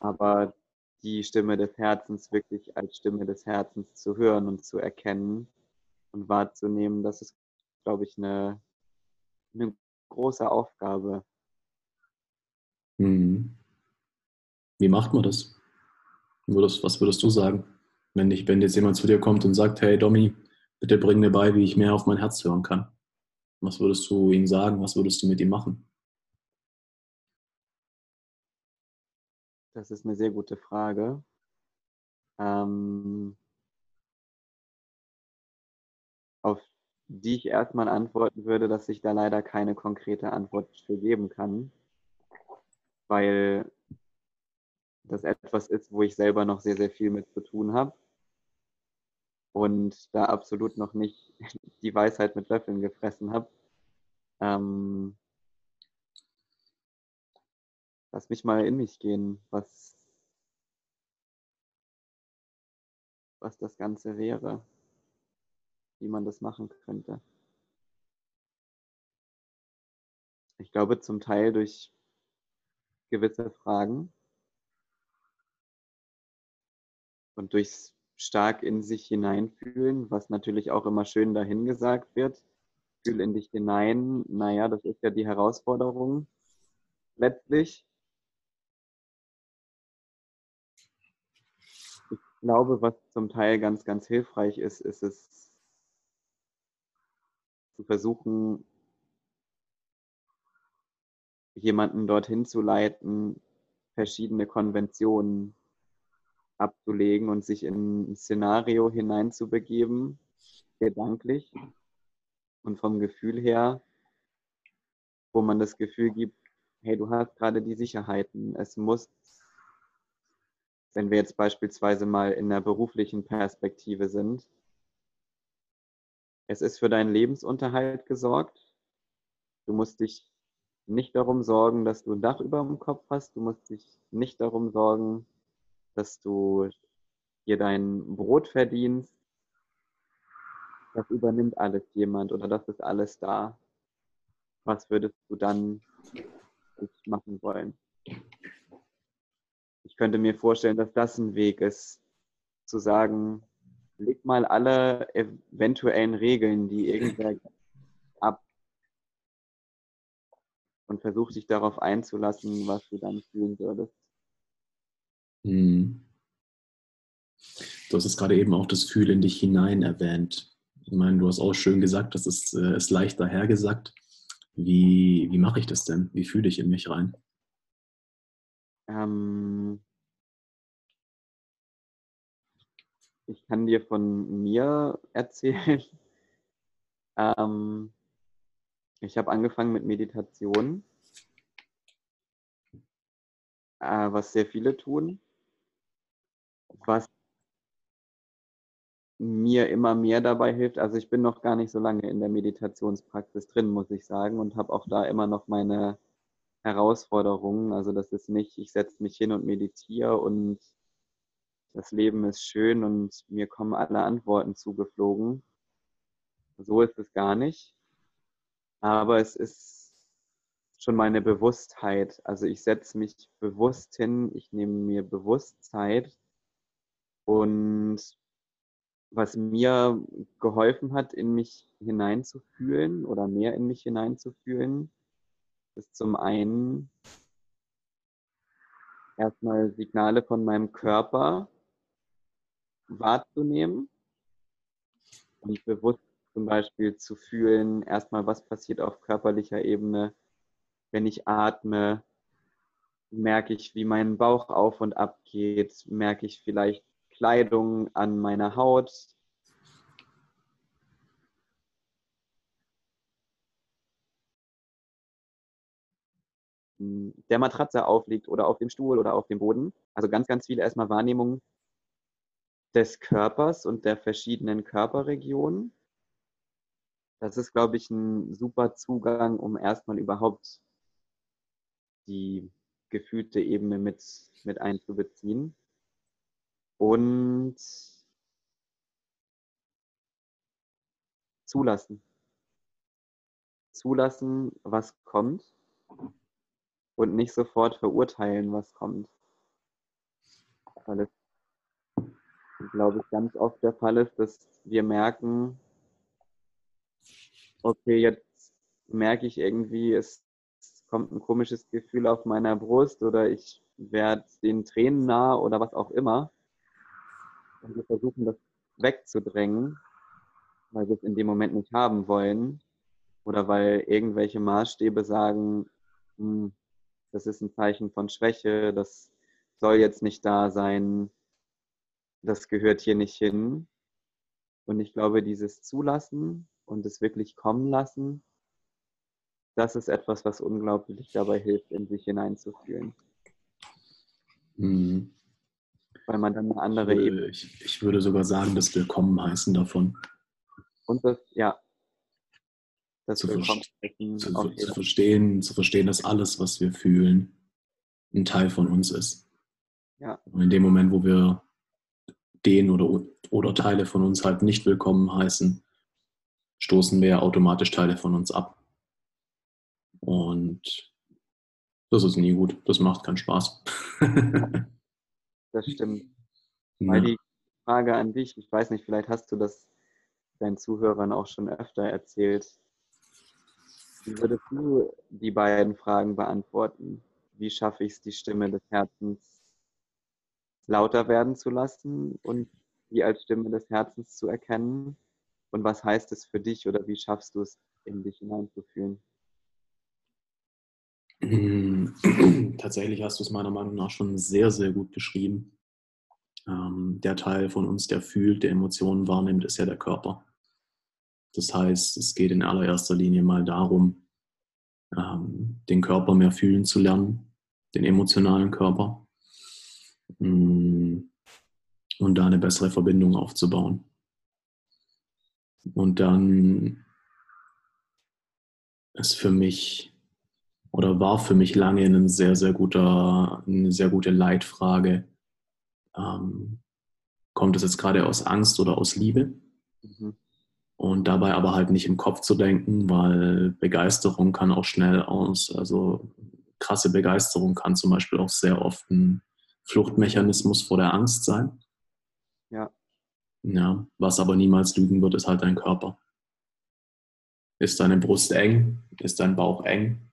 Aber die Stimme des Herzens wirklich als Stimme des Herzens zu hören und zu erkennen und wahrzunehmen, das ist, glaube ich, eine, eine große Aufgabe. Hm. Wie macht man das? Was würdest du sagen, wenn, ich, wenn jetzt jemand zu dir kommt und sagt, hey Domi, bitte bring mir bei, wie ich mehr auf mein Herz hören kann? Was würdest du ihm sagen? Was würdest du mit ihm machen? Das ist eine sehr gute Frage. Ähm, auf die ich erstmal antworten würde, dass ich da leider keine konkrete Antwort für geben kann, weil das etwas ist, wo ich selber noch sehr, sehr viel mit zu tun habe und da absolut noch nicht [LAUGHS] die Weisheit mit Löffeln gefressen habe. Ähm, lass mich mal in mich gehen, was, was das Ganze wäre, wie man das machen könnte. Ich glaube zum Teil durch gewisse Fragen, und durchs stark in sich hineinfühlen, was natürlich auch immer schön dahingesagt wird. Fühl in dich hinein. Naja, das ist ja die Herausforderung letztlich. Ich glaube, was zum Teil ganz, ganz hilfreich ist, ist es zu versuchen, jemanden dorthin zu leiten, verschiedene Konventionen abzulegen und sich in ein Szenario hineinzubegeben, gedanklich und vom Gefühl her, wo man das Gefühl gibt, hey, du hast gerade die Sicherheiten. Es muss, wenn wir jetzt beispielsweise mal in der beruflichen Perspektive sind, es ist für deinen Lebensunterhalt gesorgt. Du musst dich nicht darum sorgen, dass du ein Dach über dem Kopf hast. Du musst dich nicht darum sorgen, dass du dir dein Brot verdienst. das übernimmt alles jemand oder das ist alles da. Was würdest du dann machen wollen? Ich könnte mir vorstellen, dass das ein Weg ist, zu sagen, leg mal alle eventuellen Regeln, die irgendwer ab und versuch dich darauf einzulassen, was du dann fühlen würdest. Hm. Du hast es gerade eben auch das Fühl in dich hinein erwähnt. Ich meine, du hast auch schön gesagt, das ist, äh, ist leicht dahergesagt. Wie, wie mache ich das denn? Wie fühle ich in mich rein? Ähm, ich kann dir von mir erzählen. [LAUGHS] Ähm, ich habe angefangen mit Meditation, äh, was sehr viele tun. Was mir immer mehr dabei hilft. Also ich bin noch gar nicht so lange in der Meditationspraxis drin, muss ich sagen, und habe auch da immer noch meine Herausforderungen. Also das ist nicht, ich setze mich hin und meditiere und das Leben ist schön und mir kommen alle Antworten zugeflogen. So ist es gar nicht. Aber es ist schon meine Bewusstheit. Also ich setze mich bewusst hin, ich nehme mir Bewusstsein und was mir geholfen hat, in mich hineinzufühlen oder mehr in mich hineinzufühlen, ist zum einen erstmal Signale von meinem Körper wahrzunehmen und bewusst zum Beispiel zu fühlen, erstmal, was passiert auf körperlicher Ebene, wenn ich atme, merke ich, wie mein Bauch auf und ab geht, merke ich vielleicht Kleidung an meiner Haut. der Matratze aufliegt oder auf dem Stuhl oder auf dem Boden. Also ganz, ganz viele erstmal Wahrnehmungen des Körpers und der verschiedenen Körperregionen. Das ist, glaube ich, ein super Zugang, um erstmal überhaupt die gefühlte Ebene mit, mit einzubeziehen und zulassen. Zulassen, was kommt und nicht sofort verurteilen, was kommt. Weil es, glaube ich, ganz oft der Fall ist, dass wir merken, okay, jetzt merke ich irgendwie, es kommt ein komisches Gefühl auf meiner Brust oder ich werde den Tränen nah oder was auch immer. Und wir versuchen das wegzudrängen, weil wir es in dem Moment nicht haben wollen oder weil irgendwelche Maßstäbe sagen, hm, das ist ein Zeichen von Schwäche, das soll jetzt nicht da sein, das gehört hier nicht hin. Und ich glaube, dieses Zulassen und es wirklich kommen lassen, das ist etwas, was unglaublich dabei hilft, in sich hineinzufühlen. Mhm weil man dann eine andere ich würde, ich, ich würde sogar sagen, das Willkommen heißen davon. Und das, ja. Das zu, Willkommen zu, zu, zu, verstehen, zu verstehen, dass alles, was wir fühlen, ein Teil von uns ist. Ja. Und in dem Moment, wo wir den oder, oder Teile von uns halt nicht willkommen heißen, stoßen wir automatisch Teile von uns ab. Und das ist nie gut. Das macht keinen Spaß. [LAUGHS] das stimmt. Ja. Weil die Frage an dich, ich weiß nicht, vielleicht hast du das deinen Zuhörern auch schon öfter erzählt. Wie würdest du die beiden Fragen beantworten? Wie schaffe ich es, die Stimme des Herzens lauter werden zu lassen und die als Stimme des Herzens zu erkennen? Und was heißt es für dich oder wie schaffst du es, in dich hineinzufühlen? [CLEARS THROAT] Tatsächlich hast du es meiner Meinung nach schon sehr, sehr gut beschrieben. Ähm, der Teil von uns, der fühlt, der Emotionen wahrnimmt, ist ja der Körper. Das heißt, es geht in allererster Linie mal darum, ähm, den Körper mehr fühlen zu lernen, den emotionalen Körper. Mm, und da eine bessere Verbindung aufzubauen. Und dann ist für mich oder war für mich lange ein sehr, sehr guter, eine sehr gute Leitfrage. Ähm, kommt es jetzt gerade aus Angst oder aus Liebe? Mhm. Und dabei aber halt nicht im Kopf zu denken, weil Begeisterung kann auch schnell aus, also krasse Begeisterung kann zum Beispiel auch sehr oft ein Fluchtmechanismus vor der Angst sein. Ja. Ja, was aber niemals lügen wird, ist halt dein Körper. Ist deine Brust eng? Ist dein Bauch eng?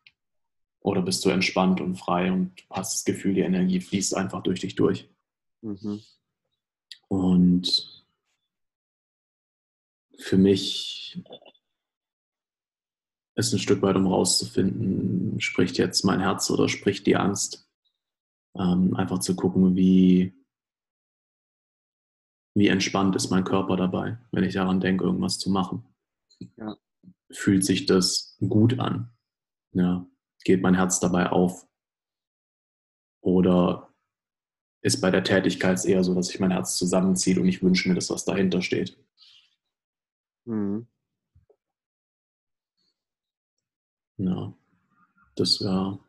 Oder bist du entspannt und frei und hast das Gefühl, die Energie fließt einfach durch dich durch? Mhm. Und für mich ist ein Stück weit, um rauszufinden, spricht jetzt mein Herz oder spricht die Angst. Ähm, einfach zu gucken, wie, wie entspannt ist mein Körper dabei, wenn ich daran denke, irgendwas zu machen. Ja. Fühlt sich das gut an? Ja. Geht mein Herz dabei auf? Oder ist bei der Tätigkeit eher so, dass sich mein Herz zusammenzieht und ich wünsche mir, dass was dahinter steht? Mhm. Ja, das wäre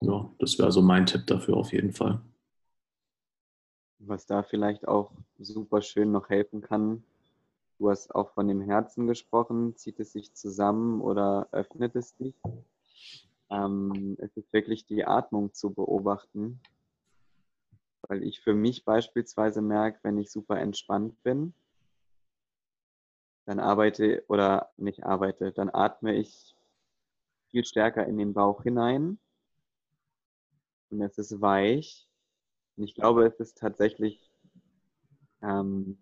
ja, das wäre so mein Tipp dafür auf jeden Fall. Was da vielleicht auch super schön noch helfen kann, du hast auch von dem Herzen gesprochen, zieht es sich zusammen oder öffnet es sich? Ähm, es ist wirklich die Atmung zu beobachten, weil ich für mich beispielsweise merke, wenn ich super entspannt bin, dann arbeite oder nicht arbeite, dann atme ich viel stärker in den Bauch hinein und es ist weich. Und ich glaube, es ist tatsächlich ähm,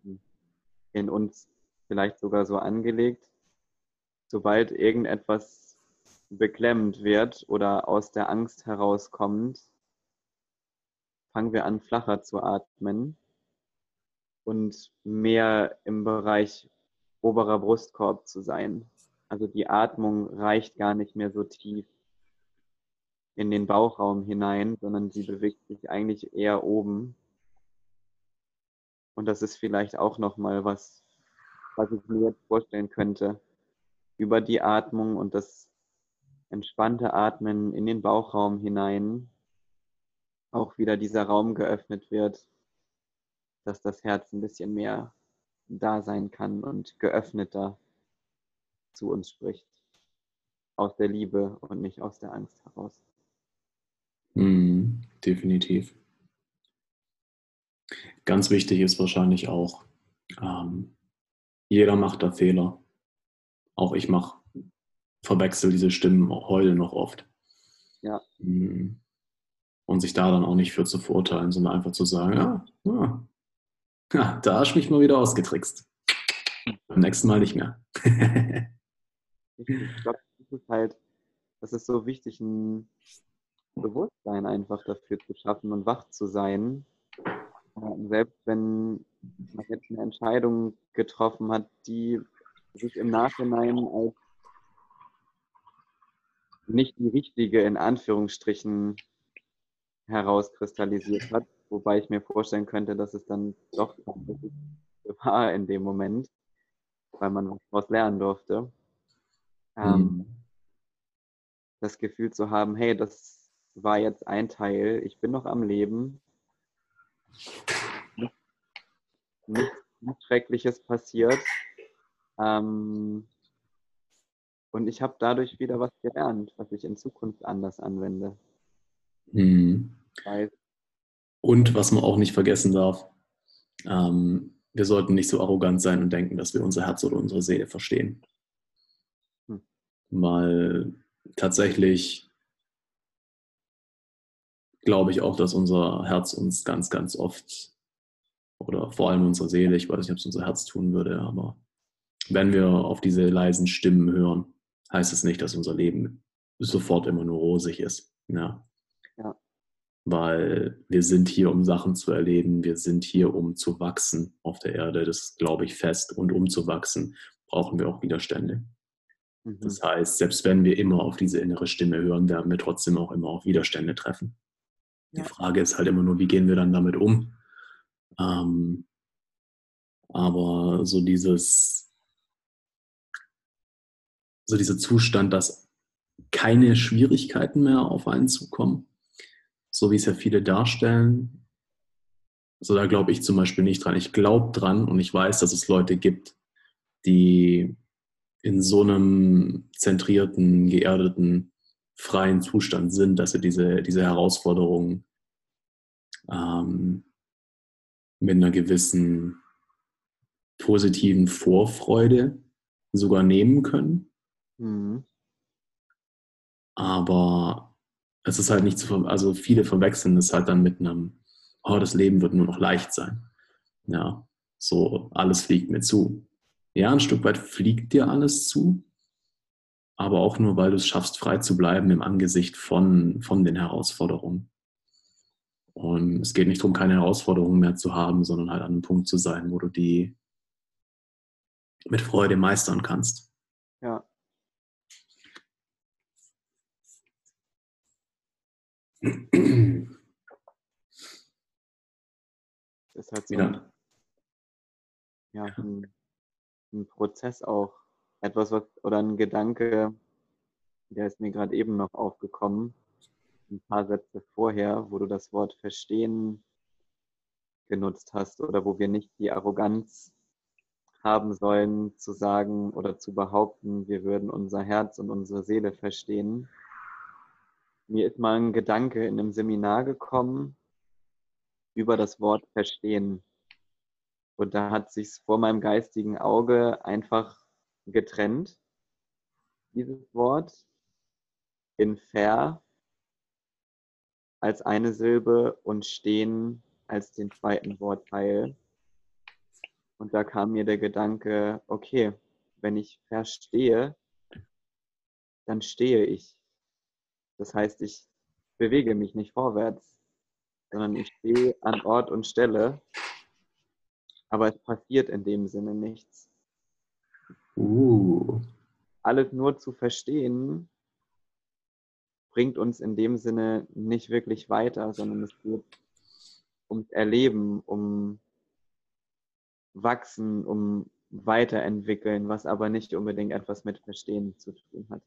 in uns vielleicht sogar so angelegt, sobald irgendetwas beklemmt wird oder aus der Angst herauskommt, fangen wir an, flacher zu atmen und mehr im Bereich oberer Brustkorb zu sein. Also die Atmung reicht gar nicht mehr so tief in den Bauchraum hinein, sondern sie bewegt sich eigentlich eher oben. Und das ist vielleicht auch nochmal was, was ich mir jetzt vorstellen könnte. Über die Atmung und das entspannte Atmen in den Bauchraum hinein auch wieder dieser Raum geöffnet wird, dass das Herz ein bisschen mehr da sein kann und geöffneter zu uns spricht. Aus der Liebe und nicht aus der Angst heraus. Mm, definitiv. Ganz wichtig ist wahrscheinlich auch, ähm, jeder macht da Fehler. Auch ich mache, verwechsel diese Stimmen heute noch oft. Ja. Mm. Und sich da dann auch nicht für zu verurteilen, sondern einfach zu sagen, ja, ja, ja da hast du mich mal wieder ausgetrickst. Beim nächsten Mal nicht mehr. [LAUGHS] ich glaube, das ist halt, das ist so wichtig, ein Bewusstsein einfach dafür zu schaffen und wach zu sein. Selbst wenn man jetzt eine Entscheidung getroffen hat, die sich im Nachhinein als nicht die richtige in Anführungsstrichen herauskristallisiert hat, wobei ich mir vorstellen könnte, dass es dann doch war in dem Moment, weil man was lernen durfte. Ähm, mhm. Das Gefühl zu haben, hey, das war jetzt ein Teil. Ich bin noch am Leben. Nichts, Schreckliches passiert. Ähm, und ich habe dadurch wieder was gelernt, was ich in Zukunft anders anwende. Mhm. Und was man auch nicht vergessen darf, ähm, wir sollten nicht so arrogant sein und denken, dass wir unser Herz oder unsere Seele verstehen. Hm. Weil tatsächlich glaube ich auch, dass unser Herz uns ganz, ganz oft oder vor allem unsere Seele, ich weiß nicht, ob es unser Herz tun würde, aber wenn wir auf diese leisen Stimmen hören, heißt es nicht, dass unser Leben sofort immer nur rosig ist. Ja. ja. Weil wir sind hier, um Sachen zu erleben, wir sind hier, um zu wachsen auf der Erde, das glaube ich fest. Und um zu wachsen, brauchen wir auch Widerstände. Mhm. Das heißt, selbst wenn wir immer auf diese innere Stimme hören, werden wir trotzdem auch immer auf Widerstände treffen. Die Frage ist halt immer nur, wie gehen wir dann damit um? Ähm, aber so dieses, so dieser Zustand, dass keine Schwierigkeiten mehr auf einen zukommen, so wie es ja viele darstellen, so da glaube ich zum Beispiel nicht dran. Ich glaube dran und ich weiß, dass es Leute gibt, die in so einem zentrierten, geerdeten, freien Zustand sind, dass sie diese, diese Herausforderungen ähm, mit einer gewissen positiven Vorfreude sogar nehmen können. Mhm. Aber es ist halt nicht zu, also viele verwechseln es halt dann mit einem, oh, das Leben wird nur noch leicht sein. Ja, so alles fliegt mir zu. Ja, ein Stück weit fliegt dir alles zu, aber auch nur, weil du es schaffst, frei zu bleiben im Angesicht von, von den Herausforderungen. Und es geht nicht darum, keine Herausforderungen mehr zu haben, sondern halt an einem Punkt zu sein, wo du die mit Freude meistern kannst. Ja. Das ist halt so ein, ja, ein, ein, Prozess auch. Etwas, was, oder ein Gedanke, der ist mir gerade eben noch aufgekommen, ein paar Sätze vorher, wo du das Wort verstehen genutzt hast oder wo wir nicht die Arroganz haben sollen, zu sagen oder zu behaupten, wir würden unser Herz und unsere Seele verstehen. Mir ist mal ein Gedanke in einem Seminar gekommen über das Wort verstehen. Und da hat sich vor meinem geistigen Auge einfach getrennt, dieses Wort, in ver als eine Silbe und stehen als den zweiten Wortteil. Und da kam mir der Gedanke, okay, wenn ich verstehe, dann stehe ich. Das heißt, ich bewege mich nicht vorwärts, sondern ich stehe an Ort und Stelle, aber es passiert in dem Sinne nichts. Uh. Alles nur zu verstehen, bringt uns in dem Sinne nicht wirklich weiter, sondern es geht ums Erleben, um Wachsen, um Weiterentwickeln, was aber nicht unbedingt etwas mit Verstehen zu tun hat.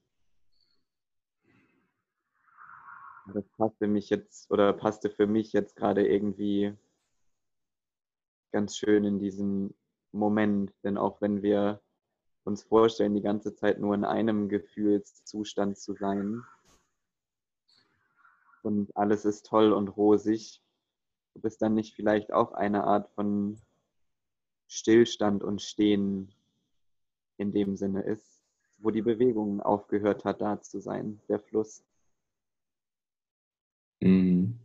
Das passte mich jetzt oder passte für mich jetzt gerade irgendwie ganz schön in diesem Moment, denn auch wenn wir uns vorstellen, die ganze Zeit nur in einem Gefühlszustand zu sein und alles ist toll und rosig, ob es dann nicht vielleicht auch eine Art von Stillstand und Stehen in dem Sinne ist, wo die Bewegung aufgehört hat, da zu sein, der Fluss. Mhm.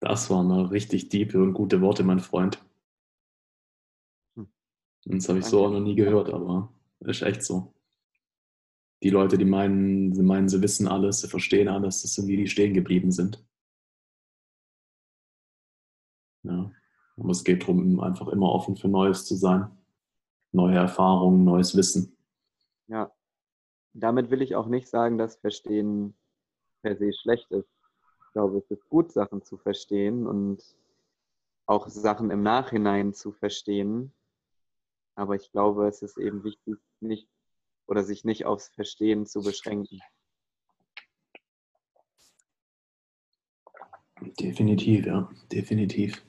Das waren mal richtig tiefe und gute Worte, mein Freund. Hm. Das habe ich Danke. so auch noch nie gehört, aber ist echt so. Die Leute, die meinen, sie meinen, sie wissen alles, sie verstehen alles, das sind die, die stehen geblieben sind. Ja. Aber es geht darum, einfach immer offen für Neues zu sein. Neue Erfahrungen, neues Wissen. Ja. Damit will ich auch nicht sagen, dass Verstehen per se schlecht ist. Ich glaube, es ist gut, Sachen zu verstehen und auch Sachen im Nachhinein zu verstehen. Aber ich glaube, es ist eben wichtig, nicht oder sich nicht aufs Verstehen zu beschränken. Definitiv, ja, definitiv.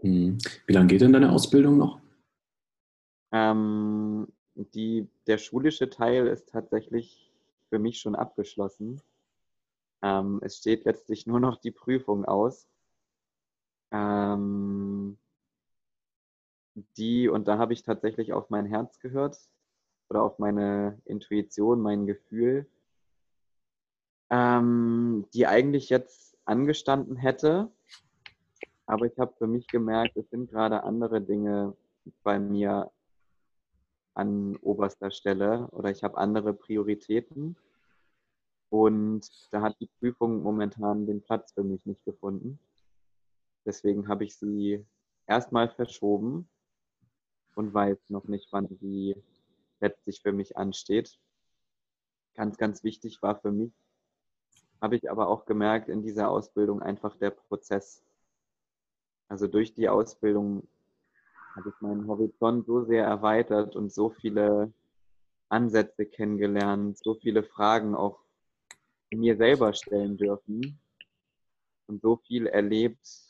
Hm. Wie lange geht denn deine Ausbildung noch? Ähm, die, der schulische Teil ist tatsächlich für mich schon abgeschlossen. Ähm, es steht letztlich nur noch die Prüfung aus. Ähm, die, und da habe ich tatsächlich auf mein Herz gehört oder auf meine Intuition, mein Gefühl, ähm, die eigentlich jetzt angestanden hätte, aber ich habe für mich gemerkt, es sind gerade andere Dinge bei mir an oberster Stelle oder ich habe andere Prioritäten. Und da hat die Prüfung momentan den Platz für mich nicht gefunden. Deswegen habe ich sie erstmal verschoben und weiß noch nicht, wann sie letztlich für mich ansteht. Ganz, ganz wichtig war für mich, habe ich aber auch gemerkt in dieser Ausbildung einfach der Prozess. Also durch die Ausbildung habe ich meinen Horizont so sehr erweitert und so viele Ansätze kennengelernt, so viele Fragen auch mir selber stellen dürfen und so viel erlebt,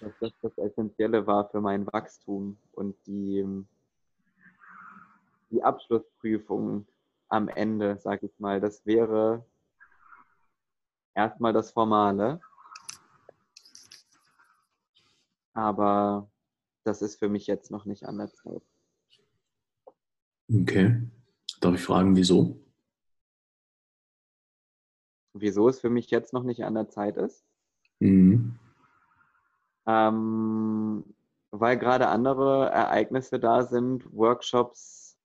dass das das Essentielle war für mein Wachstum und die, die Abschlussprüfung am Ende, sag ich mal, das wäre erstmal das Formale. Aber das ist für mich jetzt noch nicht an der Zeit. Okay. Darf ich fragen, wieso? Wieso es für mich jetzt noch nicht an der Zeit ist? Mhm. Ähm, weil gerade andere Ereignisse da sind, Workshops,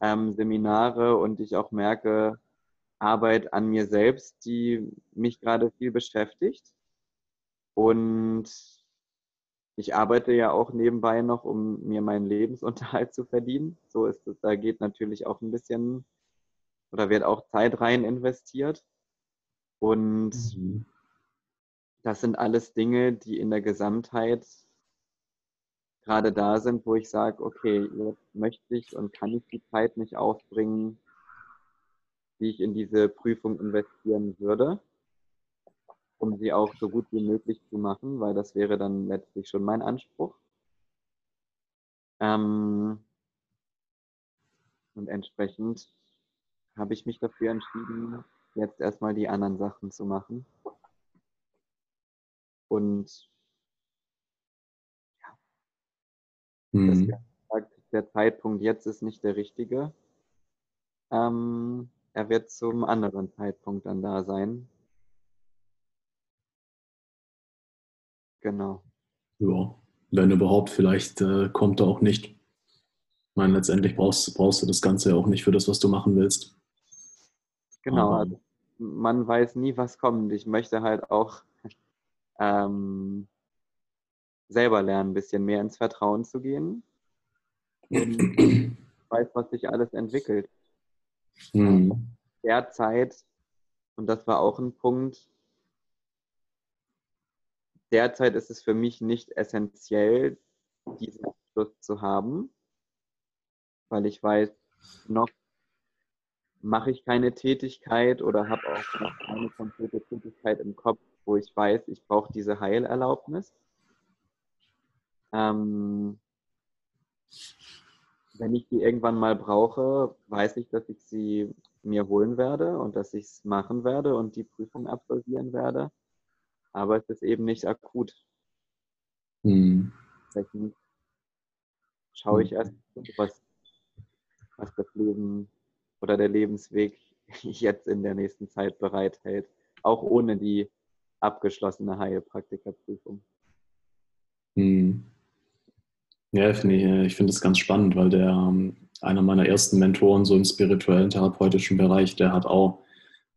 ähm, Seminare und ich auch merke, Arbeit an mir selbst, die mich gerade viel beschäftigt. Und ich arbeite ja auch nebenbei noch, um mir meinen Lebensunterhalt zu verdienen. So ist es, da geht natürlich auch ein bisschen oder wird auch Zeit rein investiert. Und mhm. Das sind alles Dinge, die in der Gesamtheit gerade da sind, wo ich sage, okay, jetzt möchte ich und kann ich die Zeit nicht aufbringen, die ich in diese Prüfung investieren würde, um sie auch so gut wie möglich zu machen, weil das wäre dann letztlich schon mein Anspruch. Ähm, und entsprechend habe ich mich dafür entschieden, jetzt erstmal die anderen Sachen zu machen. Und ja, mhm. das, der Zeitpunkt jetzt ist nicht der richtige. Ähm, er wird zum anderen Zeitpunkt dann da sein. Genau. Ja, wenn überhaupt, vielleicht äh, kommt er auch nicht. Ich meine, letztendlich brauchst, brauchst du das Ganze ja auch nicht für das, was du machen willst. Genau, also man weiß nie, was kommt. Ich möchte halt auch ähm, selber lernen, ein bisschen mehr ins Vertrauen zu gehen. Und [CLEARS THROAT] weiß, was sich alles entwickelt. Mhm. Derzeit, und das war auch ein Punkt, derzeit ist es für mich nicht essentiell, diesen Abschluss zu haben, weil ich weiß, noch mache ich keine Tätigkeit oder habe auch noch keine konkrete Tätigkeit im Kopf, wo ich weiß, ich brauche diese Heilerlaubnis. Ähm, wenn ich die irgendwann mal brauche, weiß ich, dass ich sie mir holen werde und dass ich es machen werde und die Prüfung absolvieren werde. Aber es ist eben nicht akut. Hm. Deswegen schaue ich hm. erst, was, was das Leben oder der Lebensweg [LAUGHS] jetzt in der nächsten Zeit bereithält. Auch ohne die abgeschlossene Heilpraktikerprüfung. Hm. Ja, finde ich, ich finde das ganz spannend, weil der ähm, einer meiner ersten Mentoren so im spirituellen therapeutischen Bereich, der hat auch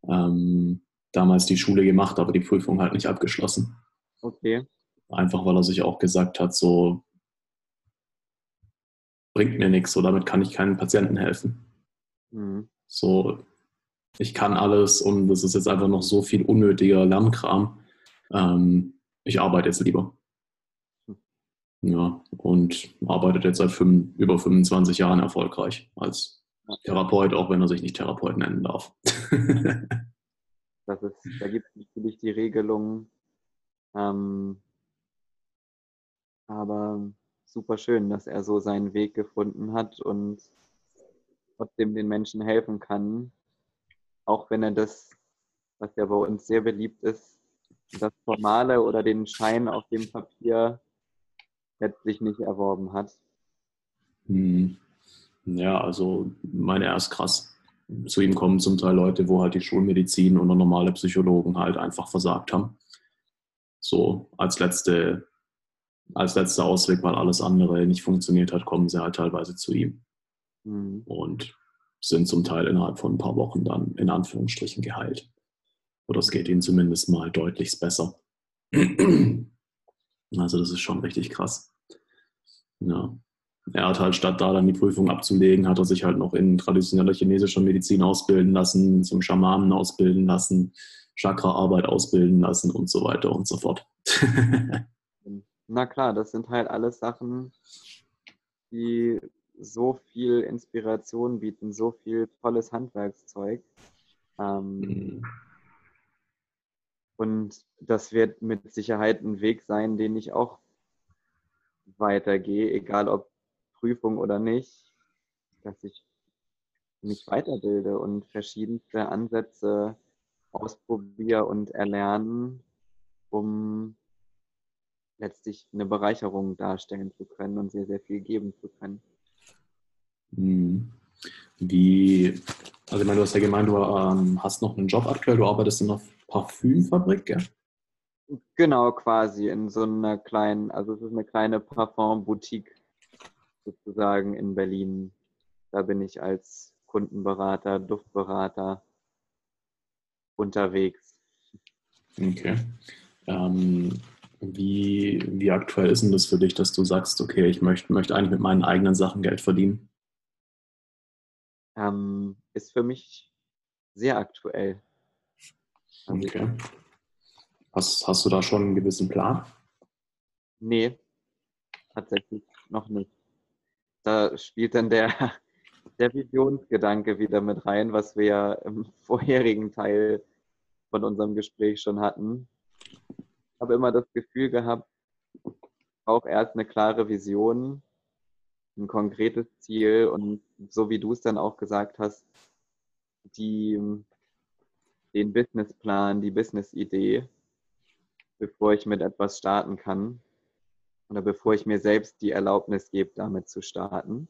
ähm, damals die Schule gemacht, aber die Prüfung halt nicht abgeschlossen. Okay. Einfach weil er sich auch gesagt hat, so bringt mir nichts, so damit kann ich keinen Patienten helfen. Mhm. So, ich kann alles und das ist jetzt einfach noch so viel unnötiger Lernkram. Ähm, ich arbeite jetzt lieber. Ja, und arbeitet jetzt seit fünf, über 25 Jahren erfolgreich als Therapeut, auch wenn er sich nicht Therapeut nennen darf. das ist, da gibt es natürlich die Regelungen. Ähm, aber super schön, dass er so seinen Weg gefunden hat und trotzdem den Menschen helfen kann, auch wenn er das, was ja bei uns sehr beliebt ist, das Formale oder den Schein auf dem Papier letztlich nicht erworben hat. Hm. Ja, also meine erst krass. Zu ihm kommen zum Teil Leute, wo halt die Schulmedizin oder normale Psychologen halt einfach versagt haben. So als letzte, als letzter Ausweg, weil alles andere nicht funktioniert hat, kommen sie halt teilweise zu ihm. Mhm. Und sind zum Teil innerhalb von ein paar Wochen dann in Anführungsstrichen geheilt. Oder es geht ihnen zumindest mal deutlich besser. Also das ist schon richtig krass. Ja. Er hat halt statt da dann die Prüfung abzulegen, hat er sich halt noch in traditioneller chinesischer Medizin ausbilden lassen, zum Schamanen ausbilden lassen, Chakraarbeit ausbilden lassen und so weiter und so fort. [LAUGHS] Na klar, das sind halt alles Sachen, die so viel Inspiration bieten, so viel tolles Handwerkszeug. Ähm, mhm. Und das wird mit Sicherheit ein Weg sein, den ich auch weitergehe, egal ob Prüfung oder nicht, dass ich mich weiterbilde und verschiedenste Ansätze ausprobiere und erlerne, um letztlich eine Bereicherung darstellen zu können und sehr, sehr viel geben zu können. Hm. Wie, also ich meine, du hast ja gemeint, du ähm, hast noch einen Job aktuell, du arbeitest in einer Parfümfabrik, gell? Genau, quasi in so einer kleinen, also es ist eine kleine Parfum-Boutique sozusagen in Berlin. Da bin ich als Kundenberater, Duftberater unterwegs. Okay. Ähm, wie, wie aktuell ist denn das für dich, dass du sagst, okay, ich möchte, möchte eigentlich mit meinen eigenen Sachen Geld verdienen? Ähm, ist für mich sehr aktuell. Also okay. Hast, hast du da schon einen gewissen Plan? Nee, tatsächlich noch nicht. Da spielt dann der, [LAUGHS] der Visionsgedanke wieder mit rein, was wir ja im [LAUGHS] vorherigen Teil von unserem Gespräch schon hatten. Ich habe immer das Gefühl gehabt, auch erst eine klare Vision, ein konkretes Ziel und so wie du es dann auch gesagt hast, die, den Businessplan, die Businessidee bevor ich mit etwas starten kann oder bevor ich mir selbst die Erlaubnis gebe, damit zu starten.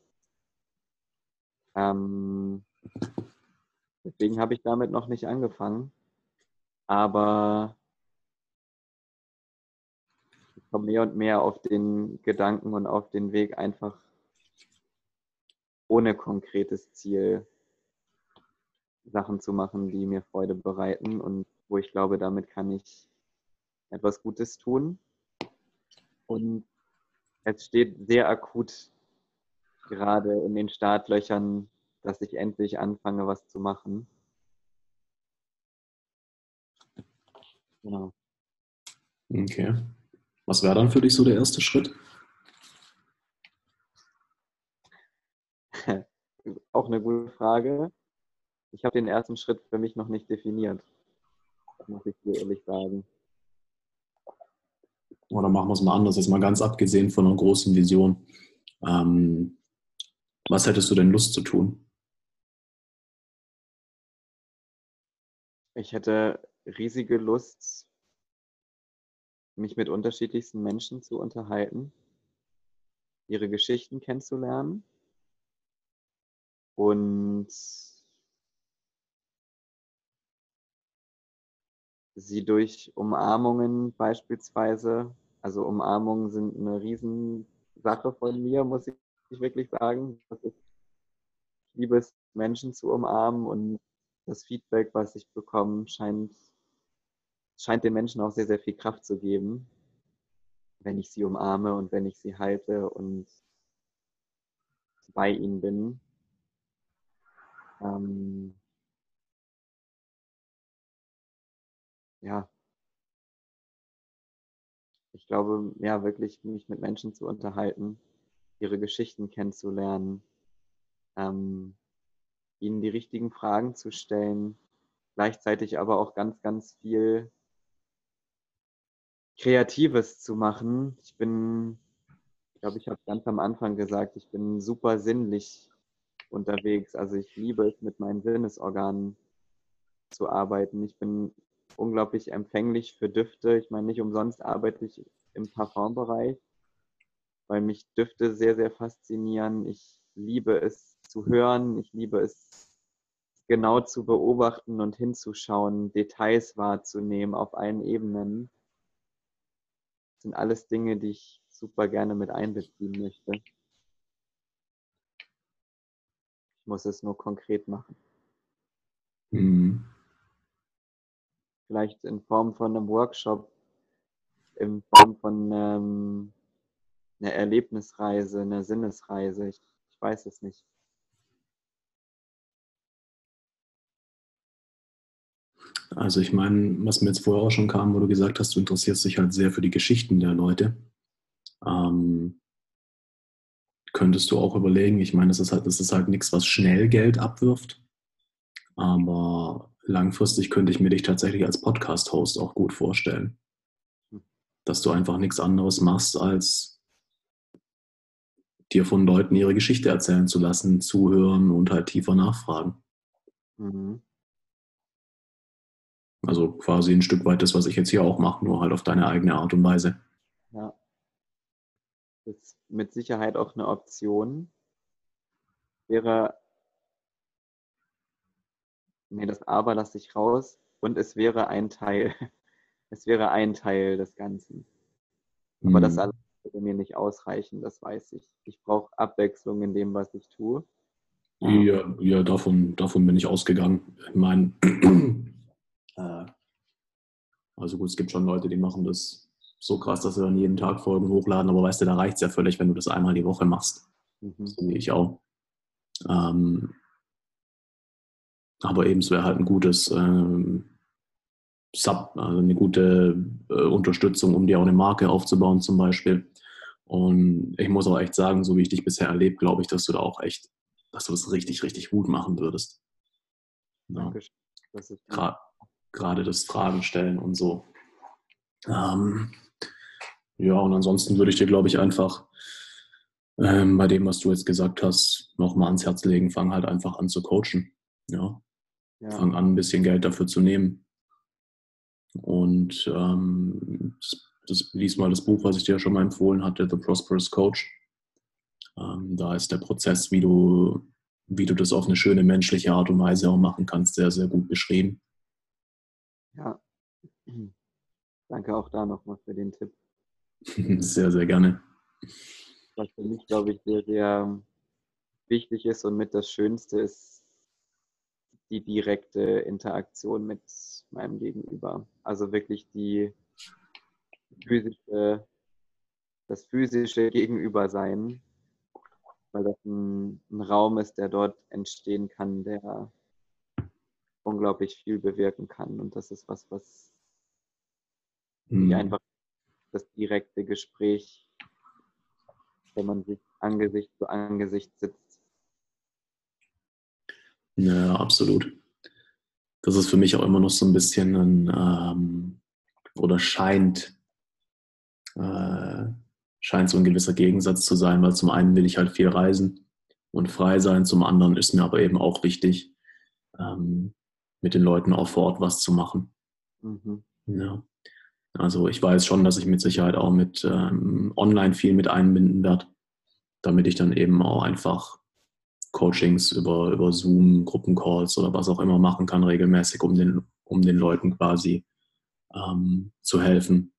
Ähm, deswegen habe ich damit noch nicht angefangen, aber ich komme mehr und mehr auf den Gedanken und auf den Weg einfach ohne konkretes Ziel Sachen zu machen, die mir Freude bereiten und wo ich glaube, damit kann ich etwas Gutes tun. Und es steht sehr akut gerade in den Startlöchern, dass ich endlich anfange, was zu machen. Genau. Okay. Was wäre dann für dich so der erste Schritt? Auch eine gute Frage. Ich habe den ersten Schritt für mich noch nicht definiert. Muss ich dir ehrlich sagen. Oder machen wir es mal anders, jetzt mal ganz abgesehen von einer großen Vision. Ähm, was hättest du denn Lust zu tun? Ich hätte riesige Lust, mich mit unterschiedlichsten Menschen zu unterhalten, ihre Geschichten kennenzulernen und sie durch Umarmungen beispielsweise also Umarmungen sind eine Riesensache von mir, muss ich wirklich sagen. ich liebe es, Menschen zu umarmen und das Feedback, was ich bekomme, scheint, scheint den Menschen auch sehr, sehr viel Kraft zu geben, wenn ich sie umarme und wenn ich sie halte und bei ihnen bin. Ähm ja, ich glaube, ja, wirklich mich mit Menschen zu unterhalten, ihre Geschichten kennenzulernen, ähm, ihnen die richtigen Fragen zu stellen, gleichzeitig aber auch ganz, ganz viel Kreatives zu machen. Ich bin, ich glaube, ich habe ganz am Anfang gesagt, ich bin super sinnlich unterwegs. Also ich liebe es, mit meinen Sinnesorganen zu arbeiten. Ich bin unglaublich empfänglich für Düfte. Ich meine, nicht umsonst arbeite ich im Parfumbereich, weil mich Düfte sehr, sehr faszinieren. Ich liebe es zu hören, ich liebe es genau zu beobachten und hinzuschauen, Details wahrzunehmen auf allen Ebenen. Das sind alles Dinge, die ich super gerne mit einbeziehen möchte. Ich muss es nur konkret machen. Mhm vielleicht in Form von einem Workshop, in Form von ähm, einer Erlebnisreise, einer Sinnesreise. Ich, ich weiß es nicht. Also ich meine, was mir jetzt vorher auch schon kam, wo du gesagt hast, du interessierst dich halt sehr für die Geschichten der Leute. Ähm, könntest du auch überlegen, ich meine, das ist halt, das ist halt nichts, was schnell Geld abwirft. Aber langfristig könnte ich mir dich tatsächlich als Podcast-Host auch gut vorstellen. Hm. Dass du einfach nichts anderes machst, als dir von Leuten ihre Geschichte erzählen zu lassen, zuhören und halt tiefer nachfragen. Mhm. Also quasi ein Stück weit das, was ich jetzt hier auch mache, nur halt auf deine eigene Art und Weise. Ja. Das ist mit Sicherheit auch eine Option. Wäre nee, das Aber lasse ich raus und es wäre ein Teil. [LAUGHS] Es wäre ein Teil des Ganzen. Aber mhm. das allein würde mir nicht ausreichen, das weiß ich. Ich brauche Abwechslung in dem, was ich tue. Ja, ja davon, davon bin ich ausgegangen. Ich meine, [CLEARS THROAT] äh, also gut, es gibt schon Leute, die machen das so krass, dass sie dann jeden Tag Folgen hochladen, aber weißt du, da reicht es ja völlig, wenn du das einmal die Woche machst. Mhm. So wie ich auch. Ähm, aber eben, es wäre halt ein gutes ähm, Sub, also eine gute äh, Unterstützung, um dir auch eine Marke aufzubauen zum Beispiel. Und ich muss auch echt sagen, so wie ich dich bisher erlebt, glaube ich, dass du da auch echt, dass du das richtig, richtig gut machen würdest. Ja. Gerade, gerade das Fragen stellen und so. Ähm, ja, und ansonsten würde ich dir, glaube ich, einfach ähm, bei dem, was du jetzt gesagt hast, nochmal ans Herz legen, fang halt einfach an zu coachen. Ja, ja. Fang an, ein bisschen Geld dafür zu nehmen. Und ähm, das, lies mal das Buch, was ich dir ja schon mal empfohlen hatte, The Prosperous Coach. Ähm, da ist der Prozess, wie du, wie du das auf eine schöne menschliche Art und Weise auch machen kannst, sehr, sehr gut beschrieben. Ja, danke auch da nochmal für den Tipp. [LAUGHS] sehr, sehr gerne. Was für mich, glaube ich, sehr, sehr wichtig ist und mit das Schönste ist, die direkte Interaktion mit meinem Gegenüber. Also wirklich die physische, das physische Gegenübersein, weil das ein, ein Raum ist, der dort entstehen kann, der unglaublich viel bewirken kann. Und das ist was, was mhm. einfach das direkte Gespräch, wenn man sich Angesicht zu Angesicht sitzt, ja, absolut. Das ist für mich auch immer noch so ein bisschen ein, ähm, oder scheint, äh, scheint so ein gewisser Gegensatz zu sein, weil zum einen will ich halt viel reisen und frei sein, zum anderen ist mir aber eben auch wichtig, ähm, mit den Leuten auch vor Ort was zu machen. Mhm. Ja. Also ich weiß schon, dass ich mit Sicherheit auch mit ähm, online viel mit einbinden werde, damit ich dann eben auch einfach Coachings über, über Zoom, Gruppencalls oder was auch immer machen kann, regelmäßig, um den, um den Leuten quasi ähm, zu helfen.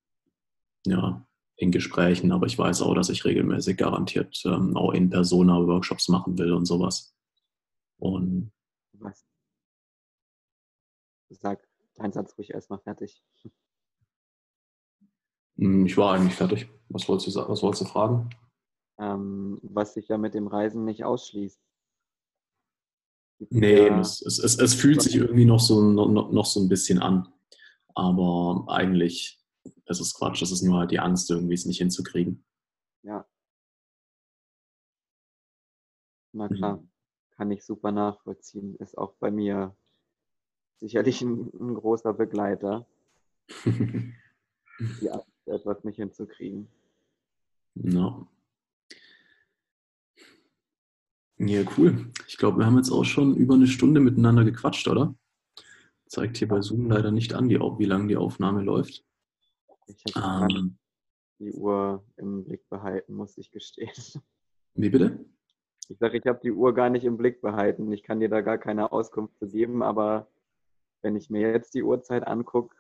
Ja, in Gesprächen, aber ich weiß auch, dass ich regelmäßig garantiert ähm, auch in Persona Workshops machen will und sowas. Und was? Sag deinen Satz ruhig erstmal fertig. Hm, ich war eigentlich fertig. Was wolltest du, was wolltest du fragen? Ähm, was sich ja mit dem Reisen nicht ausschließt. Nee, ja. es, es, es, fühlt sich irgendwie noch so, noch, noch so ein bisschen an. Aber eigentlich ist es Quatsch. Es ist nur halt die Angst, irgendwie es nicht hinzukriegen. Ja. Na klar, mhm. kann ich super nachvollziehen. Ist auch bei mir sicherlich ein, ein großer Begleiter. [LAUGHS] Angst, etwas nicht hinzukriegen. Ja. Ja, cool. Ich glaube, wir haben jetzt auch schon über eine Stunde miteinander gequatscht, oder? Zeigt hier bei Zoom leider nicht an, die, wie lange die Aufnahme läuft. Ich habe ähm, die Uhr im Blick behalten, muss ich gestehen. Wie bitte? Ich sage, ich habe die Uhr gar nicht im Blick behalten. Ich kann dir da gar keine Auskunft zu geben, aber wenn ich mir jetzt die Uhrzeit angucke,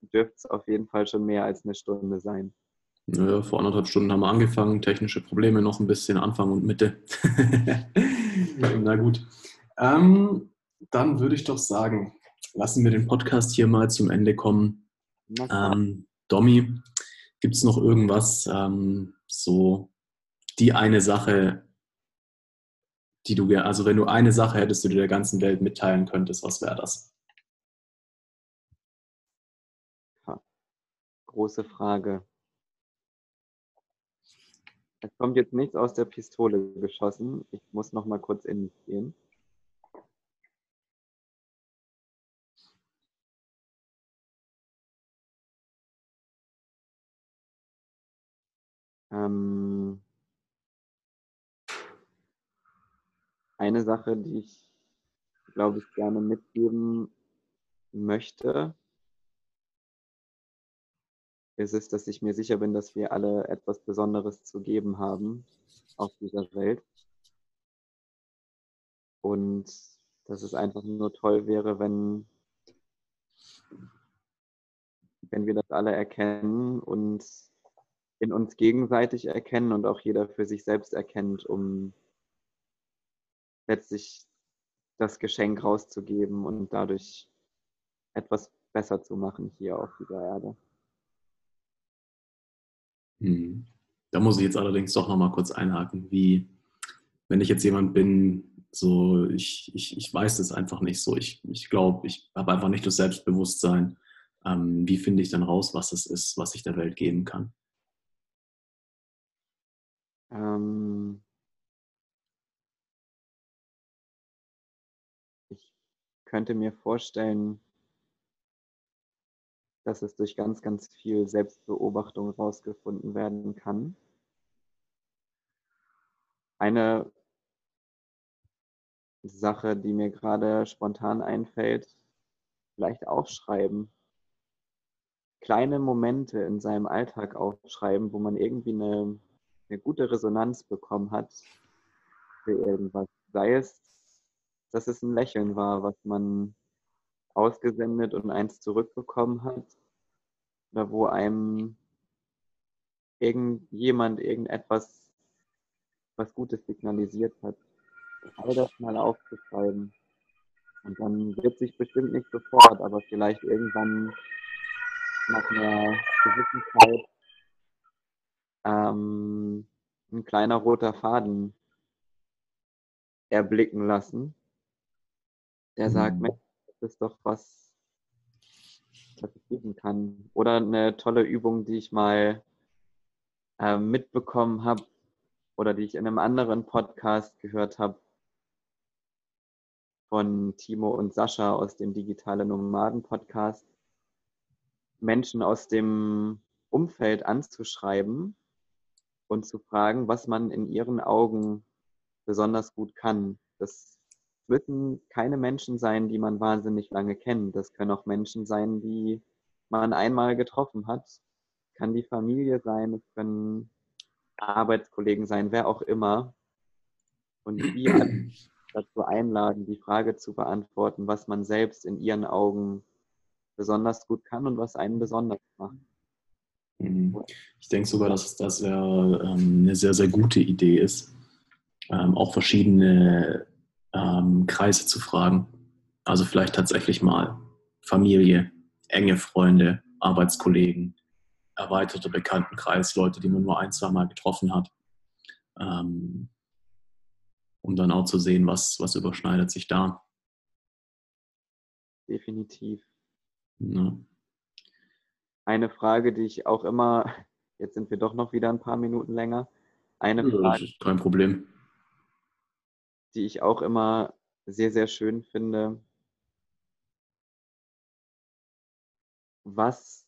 dürfte es auf jeden Fall schon mehr als eine Stunde sein. Ja, vor anderthalb Stunden haben wir angefangen, technische Probleme noch ein bisschen, Anfang und Mitte. [LAUGHS] Na gut. Ähm, dann würde ich doch sagen, lassen wir den Podcast hier mal zum Ende kommen. Ähm, Domi, gibt es noch irgendwas, ähm, so die eine Sache, die du, also wenn du eine Sache hättest, die du der ganzen Welt mitteilen könntest, was wäre das? große Frage. Es kommt jetzt nichts aus der Pistole geschossen. Ich muss noch mal kurz in mich gehen. Ähm, eine Sache, die ich, glaube ich, gerne mitgeben möchte, ist es, dass ich mir sicher bin, dass wir alle etwas Besonderes zu geben haben auf dieser Welt. Und dass es einfach nur toll wäre, wenn, wenn wir das alle erkennen und in uns gegenseitig erkennen und auch jeder für sich selbst erkennt, um letztlich das Geschenk rauszugeben und dadurch etwas besser zu machen hier auf dieser Erde. Hm. Da muss ich jetzt allerdings doch nochmal kurz einhaken, wie wenn ich jetzt jemand bin, so ich, ich, ich weiß es einfach nicht so. Ich, ich glaube, ich habe einfach nicht das Selbstbewusstsein. Ähm, wie finde ich dann raus, was es ist, was ich der Welt geben kann? Ähm, ich könnte mir vorstellen, dass es durch ganz, ganz viel Selbstbeobachtung rausgefunden werden kann. Eine Sache, die mir gerade spontan einfällt, vielleicht aufschreiben. Kleine Momente in seinem Alltag aufschreiben, wo man irgendwie eine, eine gute Resonanz bekommen hat für irgendwas. Sei es, dass es ein Lächeln war, was man ausgesendet und eins zurückbekommen hat. Oder wo einem irgendjemand irgendetwas, was Gutes signalisiert hat. All das mal aufzuschreiben. Und dann wird sich bestimmt nicht sofort, aber vielleicht irgendwann nach einer gewissen Zeit ähm, ein kleiner roter Faden erblicken lassen, der sagt, mhm ist doch was, was ich geben kann. Oder eine tolle Übung, die ich mal äh, mitbekommen habe oder die ich in einem anderen Podcast gehört habe von Timo und Sascha aus dem Digitale Nomaden Podcast. Menschen aus dem Umfeld anzuschreiben und zu fragen, was man in ihren Augen besonders gut kann. Das müssen keine Menschen sein, die man wahnsinnig lange kennt. Das können auch Menschen sein, die man einmal getroffen hat. Kann die Familie sein, es können Arbeitskollegen sein, wer auch immer. Und die [CLEARS THROAT] dazu einladen, die Frage zu beantworten, was man selbst in ihren Augen besonders gut kann und was einen besonders macht. Mhm. Ich denke sogar, dass das ähm, eine sehr, sehr gute Idee ist, ähm, auch verschiedene ähm, Kreise zu fragen. Also vielleicht tatsächlich mal Familie, enge Freunde, Arbeitskollegen, erweiterter Bekanntenkreis, Leute, die man nur ein, zwei Mal getroffen hat. Ähm, um dann auch zu sehen, was, was überschneidet sich da. Definitiv. Ja. Eine Frage, die ich auch immer, [LAUGHS] jetzt sind wir doch noch wieder ein paar Minuten länger. Eine Frage. kein Problem die ich auch immer sehr, sehr schön finde. Was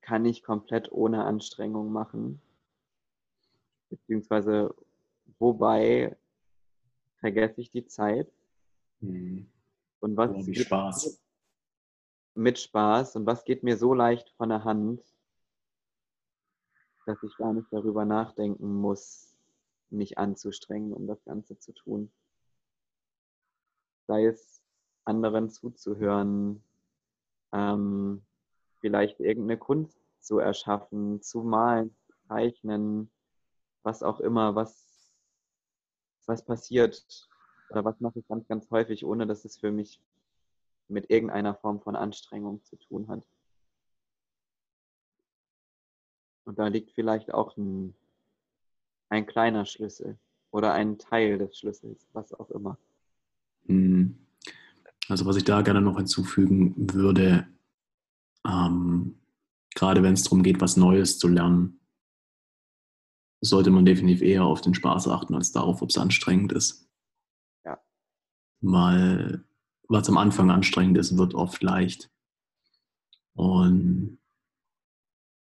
kann ich komplett ohne Anstrengung machen? Beziehungsweise wobei vergesse ich die Zeit? Mhm. Und was oh, Spaß. mit Spaß und was geht mir so leicht von der Hand, dass ich gar nicht darüber nachdenken muss, mich anzustrengen, um das Ganze zu tun. Sei es anderen zuzuhören, ähm, vielleicht irgendeine Kunst zu erschaffen, zu malen, zu zeichnen, was auch immer, was, was passiert oder was mache ich ganz, ganz häufig, ohne dass es für mich mit irgendeiner Form von Anstrengung zu tun hat. Und da liegt vielleicht auch ein ein kleiner Schlüssel oder ein Teil des Schlüssels, was auch immer. Hm. Also was ich da gerne noch hinzufügen würde, ähm, gerade wenn es darum geht, was Neues zu lernen, sollte man definitiv eher auf den Spaß achten, als darauf, ob es anstrengend ist. Ja. Weil was am Anfang anstrengend ist, wird oft leicht. Und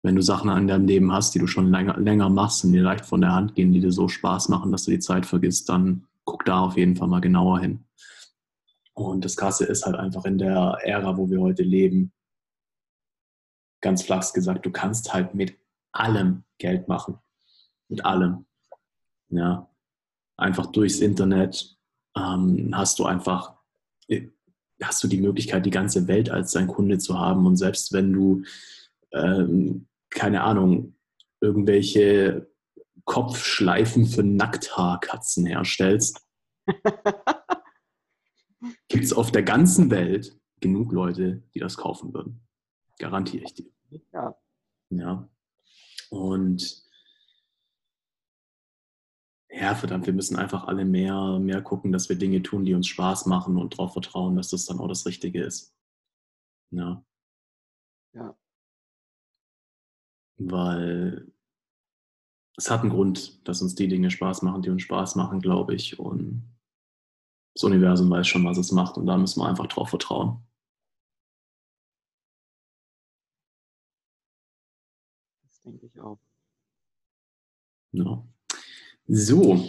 wenn du Sachen in deinem Leben hast, die du schon länger, länger machst und dir leicht von der Hand gehen, die dir so Spaß machen, dass du die Zeit vergisst, dann guck da auf jeden Fall mal genauer hin. Und das Krasse ist halt einfach in der Ära, wo wir heute leben, ganz flachs gesagt, du kannst halt mit allem Geld machen. Mit allem. Ja. Einfach durchs Internet ähm, hast du einfach, äh, hast du die Möglichkeit, die ganze Welt als dein Kunde zu haben. Und selbst wenn du ähm, keine Ahnung, irgendwelche Kopfschleifen für Nackthaarkatzen herstellst, [LAUGHS] gibt es auf der ganzen Welt genug Leute, die das kaufen würden. Garantiere ich dir. Ja. Ja. Und ja, verdammt, wir müssen einfach alle mehr, mehr gucken, dass wir Dinge tun, die uns Spaß machen und darauf vertrauen, dass das dann auch das Richtige ist. Ja. Ja weil es hat einen Grund, dass uns die Dinge Spaß machen, die uns Spaß machen, glaube ich. Und das Universum weiß schon, was es macht und da müssen wir einfach drauf vertrauen. Das denke ich auch. Ja. So,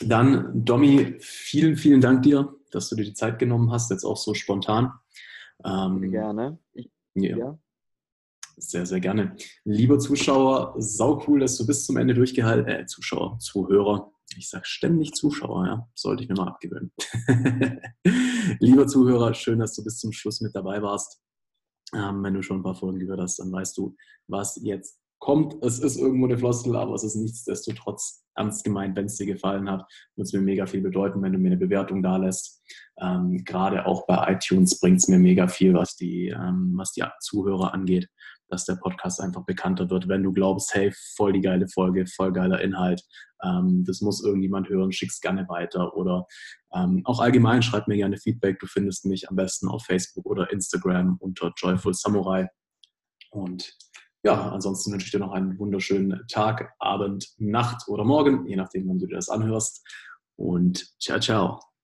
dann Domi, vielen, vielen Dank dir, dass du dir die Zeit genommen hast, jetzt auch so spontan. Ähm, Gerne. Ich, ja. ja. Sehr, sehr gerne. Lieber Zuschauer, sau cool, dass du bis zum Ende durchgehalten, äh, Zuschauer, Zuhörer, ich sage ständig Zuschauer, ja, sollte ich mir mal abgewöhnen. [LAUGHS] Lieber Zuhörer, schön, dass du bis zum Schluss mit dabei warst. Ähm, wenn du schon ein paar Folgen gehört hast, dann weißt du, was jetzt kommt. Es ist irgendwo eine Floskel, aber es ist nichtsdestotrotz ernst gemeint, wenn es dir gefallen hat. Würde es mir mega viel bedeuten, wenn du mir eine Bewertung da lässt. Ähm, Gerade auch bei iTunes bringt es mir mega viel, was die, ähm, was die Zuhörer angeht dass der Podcast einfach bekannter wird. Wenn du glaubst, hey, voll die geile Folge, voll geiler Inhalt, ähm, das muss irgendjemand hören, schick's gerne weiter. Oder ähm, auch allgemein schreib mir gerne Feedback. Du findest mich am besten auf Facebook oder Instagram unter Joyful Samurai. Und ja, ansonsten wünsche ich dir noch einen wunderschönen Tag, Abend, Nacht oder Morgen, je nachdem, wann du dir das anhörst. Und ciao, ciao.